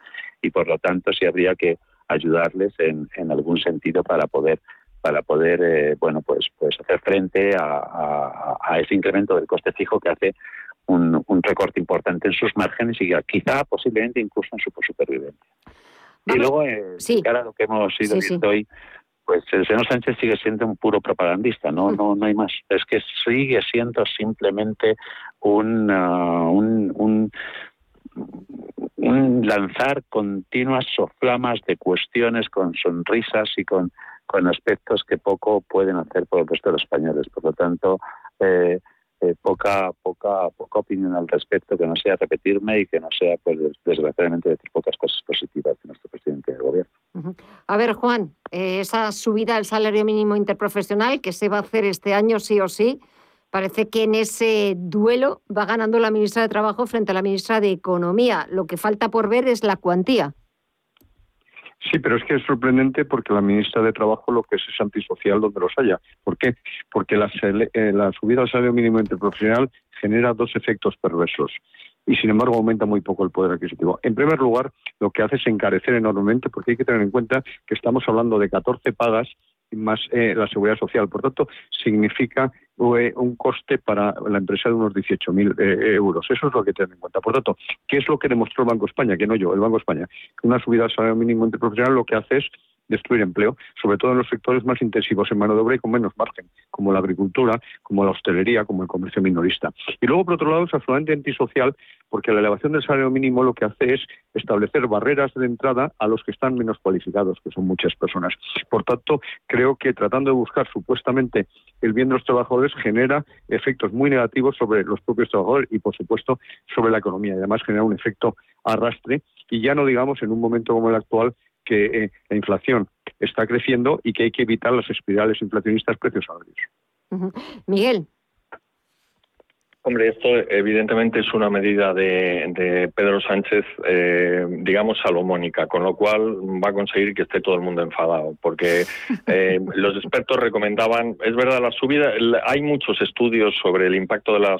y por lo tanto sí habría que ayudarles en, en algún sentido para poder para poder eh, bueno pues pues hacer frente a, a, ese incremento del coste fijo que hace un, un, recorte importante en sus márgenes y quizá posiblemente incluso en su supervivencia. Y luego, eh, sí. cara a lo que hemos ido viendo hoy, pues el señor Sánchez sigue siendo un puro propagandista, no, no, no hay más. Es que sigue siendo simplemente un, un, un, un, lanzar continuas soflamas de cuestiones con sonrisas y con, con aspectos que poco pueden hacer por el resto de los españoles. Por lo tanto, eh, eh, poca, poca, poca opinión al respecto, que no sea repetirme y que no sea, pues desgraciadamente, decir pocas cosas positivas de nuestro presidente del gobierno. A ver, Juan, eh, esa subida del salario mínimo interprofesional que se va a hacer este año sí o sí, parece que en ese duelo va ganando la ministra de Trabajo frente a la ministra de Economía. Lo que falta por ver es la cuantía. Sí, pero es que es sorprendente porque la ministra de Trabajo lo que es es antisocial donde los haya. ¿Por qué? Porque la, eh, la subida al salario mínimo interprofesional genera dos efectos perversos. y sin embargo aumenta muy poco el poder adquisitivo. En primer lugar, lo que hace es encarecer enormemente porque hay que tener en cuenta que estamos hablando de 14 pagas más eh, la seguridad social. Por tanto, significa eh, un coste para la empresa de unos 18.000 eh, euros. Eso es lo que tener en cuenta. Por tanto, ¿qué es lo que demostró el Banco España? Que no yo, el Banco España. Una subida del salario mínimo interprofesional lo que hace es destruir empleo, sobre todo en los sectores más intensivos en mano de obra y con menos margen, como la agricultura, como la hostelería, como el comercio minorista. Y luego, por otro lado, es absolutamente antisocial porque la elevación del salario mínimo lo que hace es establecer barreras de entrada a los que están menos cualificados, que son muchas personas. Por tanto, creo que tratando de buscar supuestamente el bien de los trabajadores genera efectos muy negativos sobre los propios trabajadores y, por supuesto, sobre la economía. Y además genera un efecto arrastre y ya no digamos en un momento como el actual que eh, la inflación está creciendo y que hay que evitar las espirales inflacionistas precios salarios. Miguel. Hombre, esto evidentemente es una medida de, Pedro Sánchez, eh, digamos, salomónica, con lo cual va a conseguir que esté todo el mundo enfadado, porque [LAUGHS] eh, los expertos recomendaban, es verdad, la subida, hay muchos estudios sobre el impacto de, la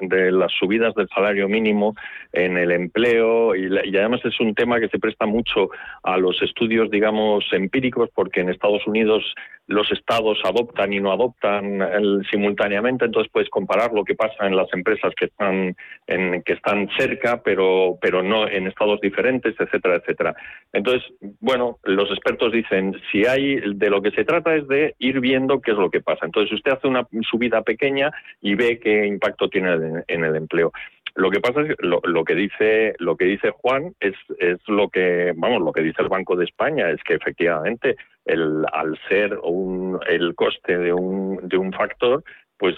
de, las subidas del salario mínimo en el empleo y, y, además es un tema que se presta mucho a los estudios, digamos, empíricos, porque en Estados Unidos los estados adoptan y no adoptan simultáneamente, entonces puedes comparar lo que pasa en las empresas que están en, que están cerca, pero pero no en estados diferentes, etcétera, etcétera. Entonces, bueno, los expertos dicen si hay de lo que se trata es de ir viendo qué es lo que pasa. Entonces, usted hace una subida pequeña y ve qué impacto tiene en el empleo. Lo que pasa es que lo, que dice lo que dice Juan es, es lo que vamos lo que dice el Banco de España es que efectivamente el, al ser un, el coste de un, de un factor pues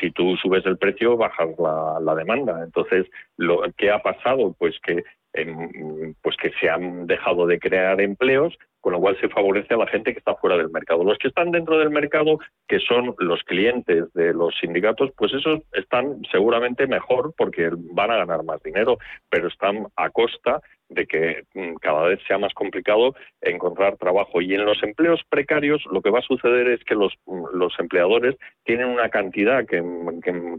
si tú subes el precio bajas la, demanda entonces lo que ha pasado pues que em, pues que se han dejado de crear empleos con lo cual se favorece a la gente que está fuera del mercado. Los que están dentro del mercado, que son los clientes de los sindicatos, pues esos están seguramente mejor porque van a ganar más dinero, pero están a costa de que mm, cada vez sea más complicado encontrar trabajo. Y en los empleos precarios lo que va a suceder es que los, mm, los empleadores tienen una cantidad que,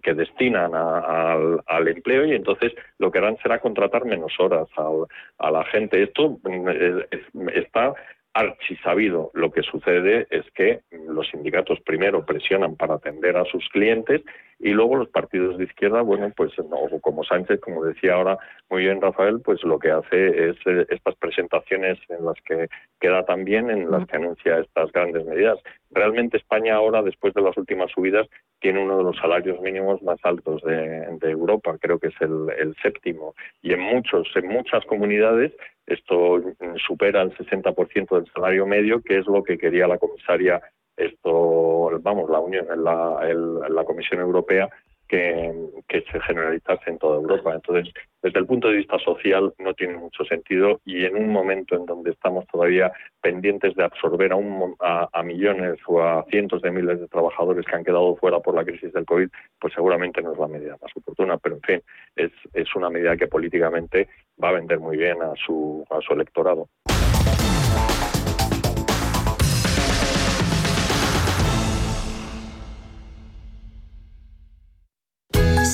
que, destinan al, al, empleo y entonces lo que harán será contratar menos horas a la gente. Esto mm, está archisabido. Lo que sucede es que los sindicatos primero presionan para atender a sus clientes y luego los partidos de izquierda, bueno, pues no, como Sánchez, como decía ahora muy bien Rafael, pues lo que hace es eh, estas presentaciones en las que queda también, en las que anuncia estas grandes medidas. Realmente España ahora, después de las últimas subidas, tiene uno de los salarios mínimos más altos de, Europa, creo que es el, el, séptimo, y en muchos, en muchas comunidades esto supera el 60% del salario medio, que es lo que quería la comisaria esto, vamos, la Unión, la, la Comisión Europea que, se generalizase en toda Europa. Entonces, desde el punto de vista social no tiene mucho sentido y en un momento en donde estamos todavía pendientes de absorber a, un, a, millones o a cientos de miles de trabajadores que han quedado fuera por la crisis del COVID, pues seguramente no es la medida más oportuna. Pero, en fin, es, es una medida que políticamente va a vender muy bien a su, a su electorado.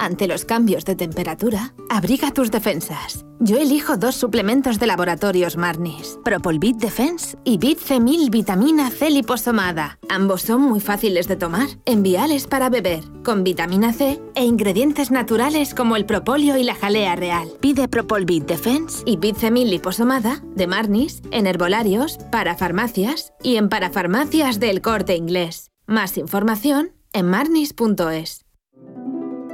Ante los cambios de temperatura, abriga tus defensas. Yo elijo dos suplementos de laboratorios Marnis, Propolvit Defense y Bit C1000 Vitamina C liposomada. Ambos son muy fáciles de tomar, enviales para beber, con vitamina C e ingredientes naturales como el propóleo y la jalea real. Pide Propolvit Defense y Bit C1000 liposomada de Marnis en herbolarios, para farmacias y en parafarmacias del Corte Inglés. Más información en marnis.es.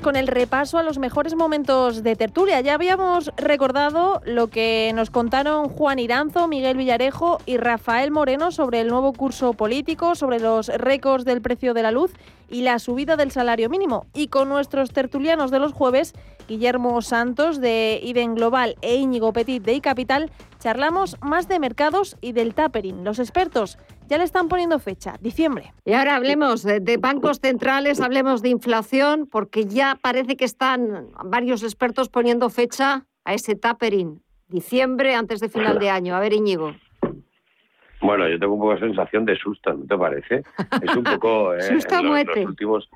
Con el repaso a los mejores momentos de tertulia. Ya habíamos recordado lo que nos contaron Juan Iranzo, Miguel Villarejo y Rafael Moreno sobre el nuevo curso político, sobre los récords del precio de la luz y la subida del salario mínimo. Y con nuestros tertulianos de los jueves, Guillermo Santos de IDEN Global e Íñigo Petit de iCapital, charlamos más de mercados y del tapering. Los expertos ya le están poniendo fecha, diciembre. Y ahora hablemos de, bancos centrales, hablemos de inflación, porque ya parece que están varios expertos poniendo fecha a ese tapering. Diciembre antes de final de año. A ver, Íñigo. Bueno, yo tengo un poco de sensación de susto, ¿no te parece? Es un poco... [LAUGHS] Eh, susto muerte. últimos...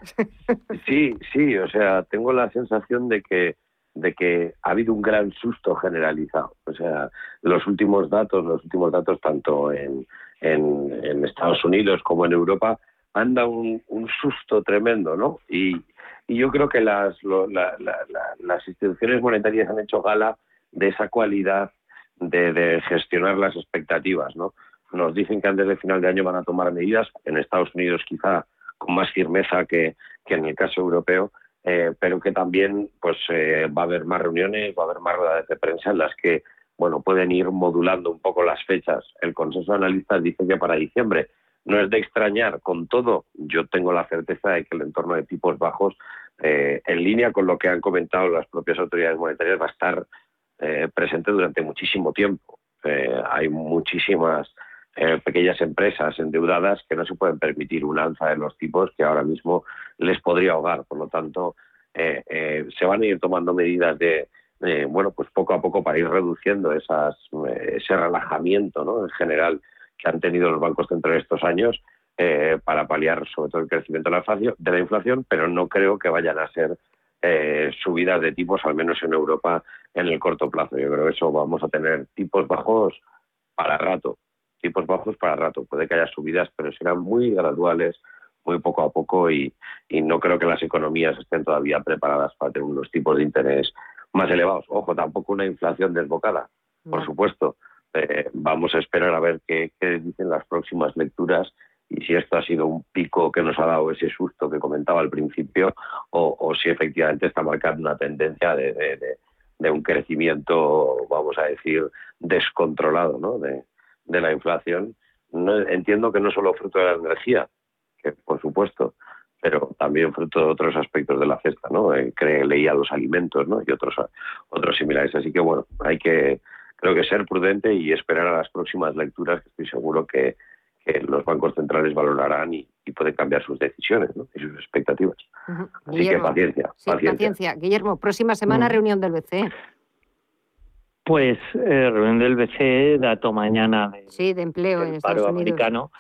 Sí, sí, o sea, tengo la sensación de que de que ha habido un gran susto generalizado. O sea, los últimos datos, los últimos datos tanto en, en, Estados Unidos como en Europa, han dado un, susto tremendo, ¿no? Y, yo creo que las, las instituciones monetarias han hecho gala de esa cualidad de, gestionar las expectativas, ¿no? Nos dicen que antes de final de año van a tomar medidas, en Estados Unidos quizá con más firmeza que, que en el caso europeo, eh, pero que también pues eh, va a haber más reuniones, va a haber más ruedas de prensa en las que bueno pueden ir modulando un poco las fechas. El consenso de analistas dice que para diciembre no es de extrañar. Con todo, yo tengo la certeza de que el entorno de tipos bajos, eh, en línea con lo que han comentado las propias autoridades monetarias, va a estar presente durante muchísimo tiempo. hay muchísimas eh, pequeñas empresas endeudadas que no se pueden permitir un alza de los tipos que ahora mismo les podría ahogar. Por lo tanto, eh, eh, se van a ir tomando medidas de, bueno, pues poco a poco para ir reduciendo esas, ese relajamiento ¿no? en general que han tenido los bancos centrales estos años para paliar sobre todo el crecimiento de la, inflación, pero no creo que vayan a ser subidas de tipos, al menos en Europa, en el corto plazo. Yo creo que eso vamos a tener tipos bajos para rato tipos bajos para rato. Puede que haya subidas, pero serán muy graduales, muy poco a poco y, no creo que las economías estén todavía preparadas para tener unos tipos de interés más elevados. Ojo, tampoco una inflación desbocada, por supuesto. Eh, vamos a esperar a ver qué, dicen las próximas lecturas y si esto ha sido un pico que nos ha dado ese susto que comentaba al principio o, si efectivamente está marcando una tendencia de, de, un crecimiento, vamos a decir, descontrolado ¿no? de, de la inflación, no, entiendo que no solo fruto de la energía, que por supuesto, pero también fruto de otros aspectos de la cesta, ¿no? Eh, leía los alimentos, ¿no? Y otros, otros similares. Así que, bueno, hay que, creo que ser prudente y esperar a las próximas lecturas, que estoy seguro que, los bancos centrales valorarán y, pueden cambiar sus decisiones ¿no? y sus expectativas. Así que paciencia, paciencia. Guillermo, próxima semana mm. reunión del BCE. Pues eh, reunión del BCE, dato mañana de, sí, de empleo en Estados Unidos. americano.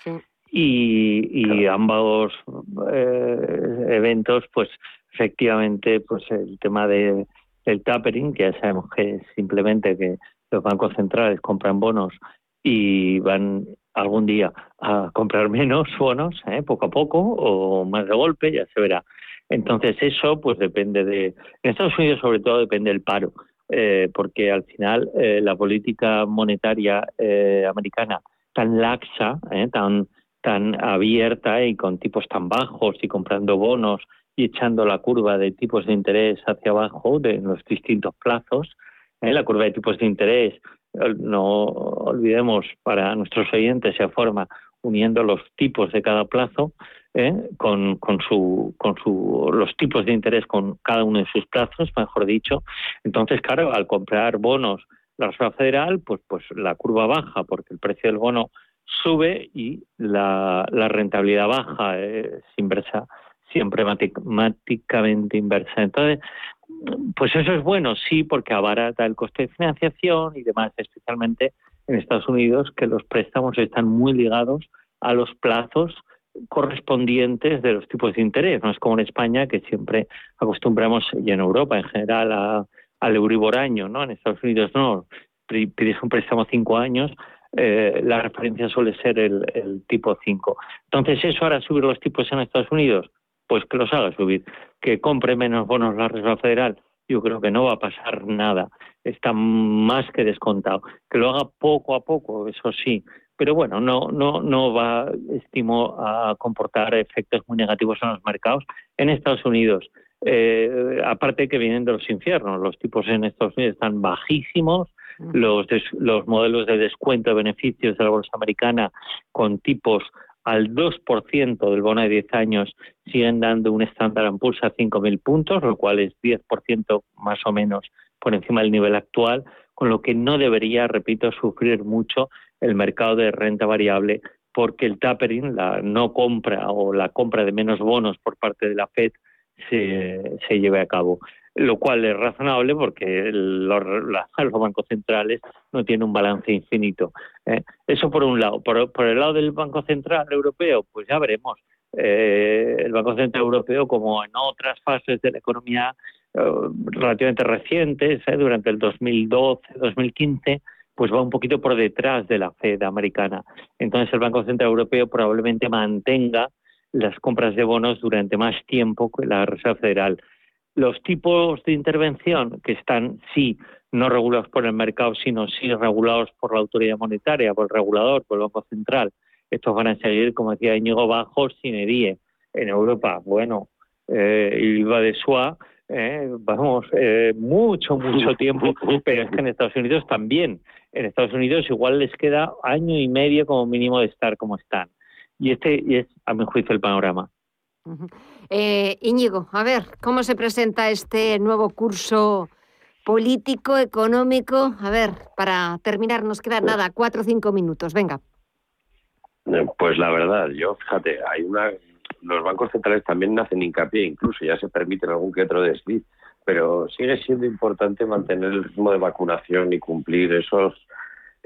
Y, ambos eh, eventos, pues efectivamente, pues el tema de, del tapering, que ya sabemos que simplemente que los bancos centrales compran bonos y van algún día a comprar [LAUGHS] menos bonos, ¿eh? poco a poco, o más de golpe, ya se verá. Entonces eso, pues depende de... En Estados Unidos sobre todo depende del paro. Eh, porque al final eh, la política monetaria eh, americana tan laxa, tan, tan abierta y con tipos tan bajos y comprando bonos y echando la curva de tipos de interés hacia abajo de los distintos plazos, la curva de tipos de interés, no olvidemos para nuestros oyentes, se forma uniendo los tipos de cada plazo, ¿eh? con, con, su, con su, los tipos de interés con cada uno de sus plazos, mejor dicho. Entonces, claro, al comprar bonos la Reserva Federal, pues, pues la curva baja porque el precio del bono sube y la, rentabilidad baja es inversa, siempre matemáticamente inversa. Entonces, pues eso es bueno, sí, porque abarata el coste de financiación y demás, especialmente en Estados Unidos, que los préstamos están muy ligados a los plazos correspondientes de los tipos de interés. No es como en España, que siempre acostumbramos, y en Europa en general, al Euribor año, ¿no? En Estados Unidos no. Pides un préstamo cinco años, eh, la referencia suele ser el, tipo 5. Entonces, ¿eso hará subir los tipos en Estados Unidos? Pues que los haga subir. Que compre menos bonos la Reserva Federal, yo creo que no va a pasar nada. Está más que descontado. Que lo haga poco a poco, eso sí. Pero bueno, no, no, no va, estimo, a comportar efectos muy negativos en los mercados. En Estados Unidos, eh, aparte que vienen de los infiernos, los tipos en Estados Unidos están bajísimos, los, los modelos de descuento de beneficios de la bolsa americana con tipos al 2% del bono de 10 años siguen dando un estándar pulsa a 5.000 puntos, lo cual es 10% más o menos por encima del nivel actual, con lo que no debería, repito, sufrir mucho el mercado de renta variable porque el tapering, la no compra o la compra de menos bonos por parte de la Fed, se, se lleve a cabo lo cual es razonable porque [LAUGHS] los, bancos centrales no tienen un balance infinito. ¿eh? Eso por un lado. Por, el lado del Banco Central Europeo, pues ya veremos. Eh, el Banco Central Europeo, como en otras fases de la economía eh, relativamente recientes, durante el 2012-2015, pues va un poquito por detrás de la Fed americana. Entonces el Banco Central Europeo probablemente mantenga las compras de bonos durante más tiempo que la Reserva Federal los tipos de intervención que están, sí, no regulados por el mercado, sino sí regulados por la autoridad monetaria, por el regulador, por el Banco Central, estos van a seguir, como decía Íñigo, bajos sin edie. En Europa, bueno, eh, IVA de SUA, eh, vamos, eh, mucho, mucho [LAUGHS] tiempo, pero es que en Estados Unidos también. En Estados Unidos igual les queda año y medio como mínimo de estar como están. Y este es, a mi juicio, el panorama. Eh, Íñigo, a ver, ¿cómo se presenta este nuevo curso político, económico? A ver, para terminar, nos quedan pues nada, cuatro o cinco minutos, venga. Eh, pues la verdad, yo, fíjate, hay una... Los bancos centrales también hacen hincapié, incluso ya se permiten algún que otro desliz, pero sigue siendo importante mantener el ritmo de vacunación y cumplir esos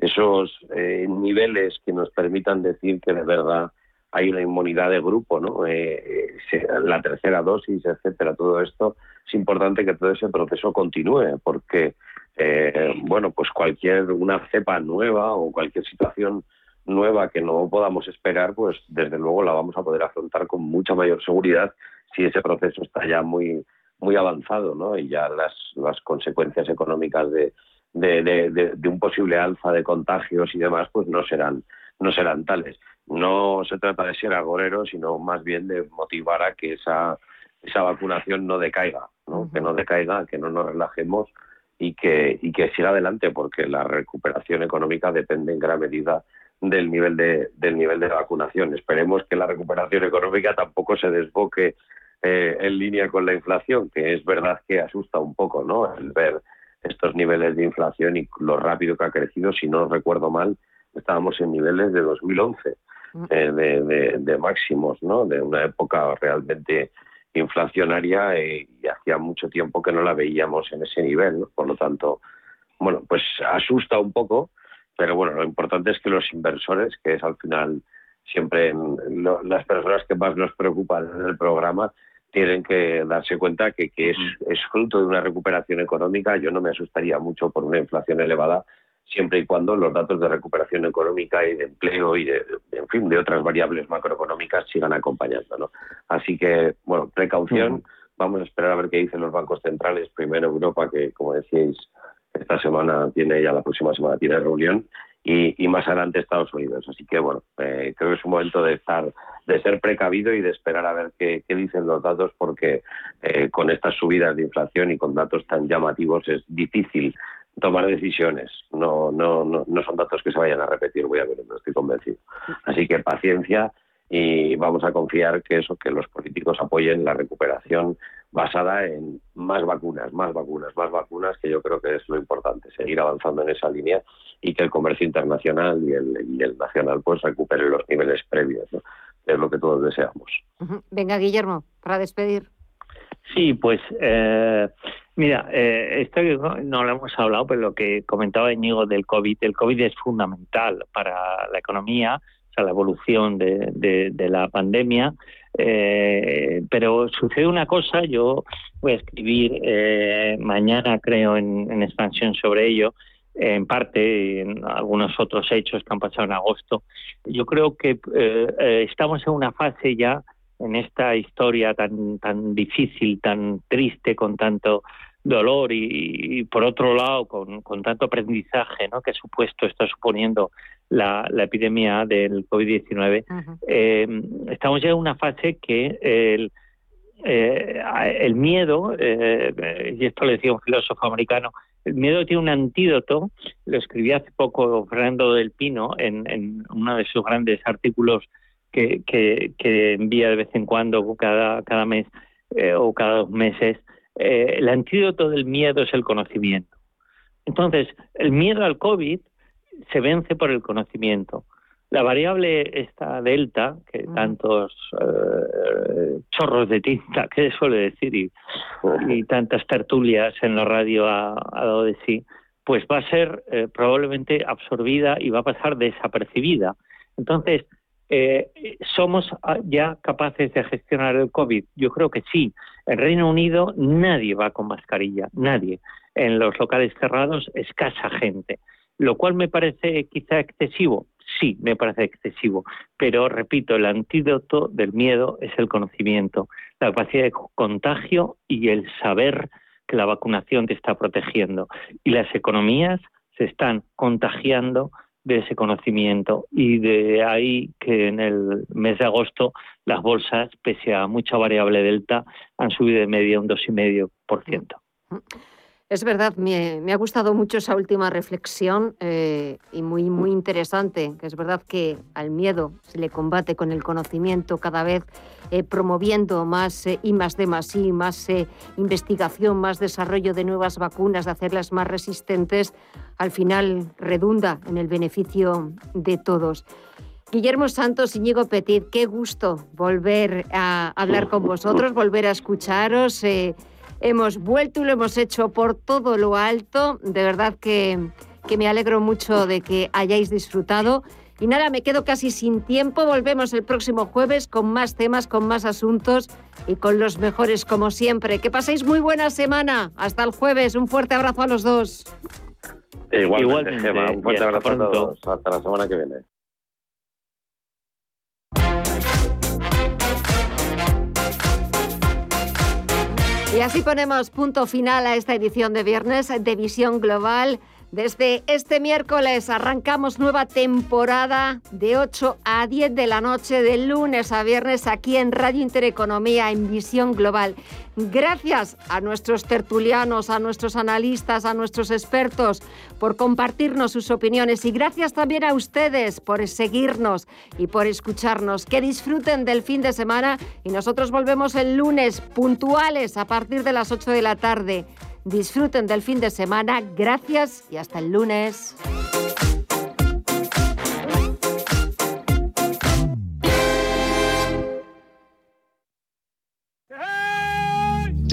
esos eh, niveles que nos permitan decir que de verdad hay una inmunidad de grupo, ¿no? Eh, eh, la tercera dosis, etcétera, todo esto es importante que todo ese proceso continúe, porque eh, bueno, pues cualquier una cepa nueva o cualquier situación nueva que no podamos esperar, pues desde luego la vamos a poder afrontar con mucha mayor seguridad si ese proceso está ya muy muy avanzado, ¿no? Y ya las, las consecuencias económicas de, de, de, un posible alza de contagios y demás, pues no serán no serán tales no se trata de ser agorero, sino más bien de motivar a que esa, esa vacunación no decaiga, ¿no? que no decaiga, que no nos relajemos y que, y que siga adelante, porque la recuperación económica depende en gran medida del nivel de, del nivel de vacunación. Esperemos que la recuperación económica tampoco se desboque eh, en línea con la inflación, que es verdad que asusta un poco ¿no? el ver estos niveles de inflación y lo rápido que ha crecido. Si no recuerdo mal, estábamos en niveles de 2011 eh, de, de, máximos, ¿no? De una época realmente inflacionaria eh, y hacía mucho tiempo que no la veíamos en ese nivel, Por lo tanto, bueno, pues asusta un poco, pero bueno, lo importante es que los inversores, que es al final siempre las personas que más nos preocupan en el programa, tienen que darse cuenta que, que es, es fruto de una recuperación económica. Yo no me asustaría mucho por una inflación elevada, siempre y cuando los datos de recuperación económica y de empleo y de, en fin, de otras variables macroeconómicas sigan acompañando. ¿no? Así que, bueno, precaución. Vamos a esperar a ver qué dicen los bancos centrales. Primero Europa, que como decíais, esta semana tiene, ya la próxima semana tiene reunión. Y, más adelante Estados Unidos. Así que bueno, eh, creo que es un momento de estar, de ser precavido y de esperar a ver qué, dicen los datos, porque eh, con estas subidas de inflación y con datos tan llamativos es difícil tomar decisiones. No, no, no, no son datos que se vayan a repetir, voy a ver, no estoy convencido. Así que paciencia y vamos a confiar que eso, que los políticos apoyen la recuperación basada en más vacunas, más vacunas, más vacunas, que yo creo que es lo importante, seguir avanzando en esa línea y que el comercio internacional y el, y el nacional pues recupere los niveles previos, es lo que todos deseamos. Venga, Guillermo, para despedir. Sí, pues eh, mira, eh, esto no, lo hemos hablado, pero lo que comentaba Íñigo del COVID, el COVID es fundamental para la economía, o sea, la evolución de, la pandemia, eh, pero sucede una cosa, yo voy a escribir mañana, creo, en, expansión sobre ello, en parte en algunos otros hechos que han pasado en agosto. Yo creo que eh, eh, estamos en una fase ya en esta historia tan tan difícil, tan triste, con tanto dolor y, por otro lado con, tanto aprendizaje ¿no? que supuesto está suponiendo la, epidemia del COVID-19, eh, estamos ya en una fase que el, eh, el miedo, eh, y esto lo decía un filósofo americano, el miedo tiene un antídoto, lo escribí hace poco Fernando del Pino en, uno de sus grandes artículos que, que, envía de vez en cuando, cada, cada mes o cada dos meses, eh, el antídoto del miedo es el conocimiento. Entonces, el miedo al COVID se vence por el conocimiento. La variable esta delta, que tantos eh, chorros de tinta, que suele decir, y, tantas tertulias en la radio ha, dado de sí, pues va a ser eh, probablemente absorbida y va a pasar desapercibida. Entonces, eh, ¿Somos ah, ya capaces de gestionar el COVID? Yo creo que sí. En Reino Unido nadie va con mascarilla, nadie. En los locales cerrados, escasa gente. Lo cual me parece quizá excesivo. Sí, me parece excesivo. Pero repito, el antídoto del miedo es el conocimiento, la capacidad de contagio y el saber que la vacunación te está protegiendo. Y las economías se están contagiando de ese conocimiento y de ahí que en el mes de agosto las bolsas, pese a mucha variable delta, han subido de media un 2,5%. Es verdad, me, ha gustado mucho esa última reflexión eh, y muy, muy interesante, que es verdad que al miedo se le combate con el conocimiento cada vez eh, promoviendo más eh, y más de más más investigación, más desarrollo de nuevas vacunas, de hacerlas más resistentes, al final redunda en el beneficio de todos. Guillermo Santos, Íñigo Petit, qué gusto volver a hablar con vosotros, volver a escucharos. Hemos vuelto y lo hemos hecho por todo lo alto. De verdad que, me alegro mucho de que hayáis disfrutado. Y nada, me quedo casi sin tiempo. Volvemos el próximo jueves con más temas, con más asuntos y con los mejores como siempre. Que paséis muy buena semana. Hasta el jueves. Un fuerte abrazo a los dos. Igualmente, Un fuerte abrazo a todos. Hasta la semana que viene. Y así ponemos punto final a esta edición de viernes de Visión Global. Desde este miércoles arrancamos nueva temporada de 8 a 10 de la noche, de lunes a viernes, aquí en Radio Intereconomía, en Visión Global. Gracias a nuestros tertulianos, a nuestros analistas, a nuestros expertos por compartirnos sus opiniones y gracias también a ustedes por seguirnos y por escucharnos. Que disfruten del fin de semana y nosotros volvemos el lunes puntuales a partir de las 8 de la tarde. Disfruten del fin de semana. Gracias y hasta el lunes.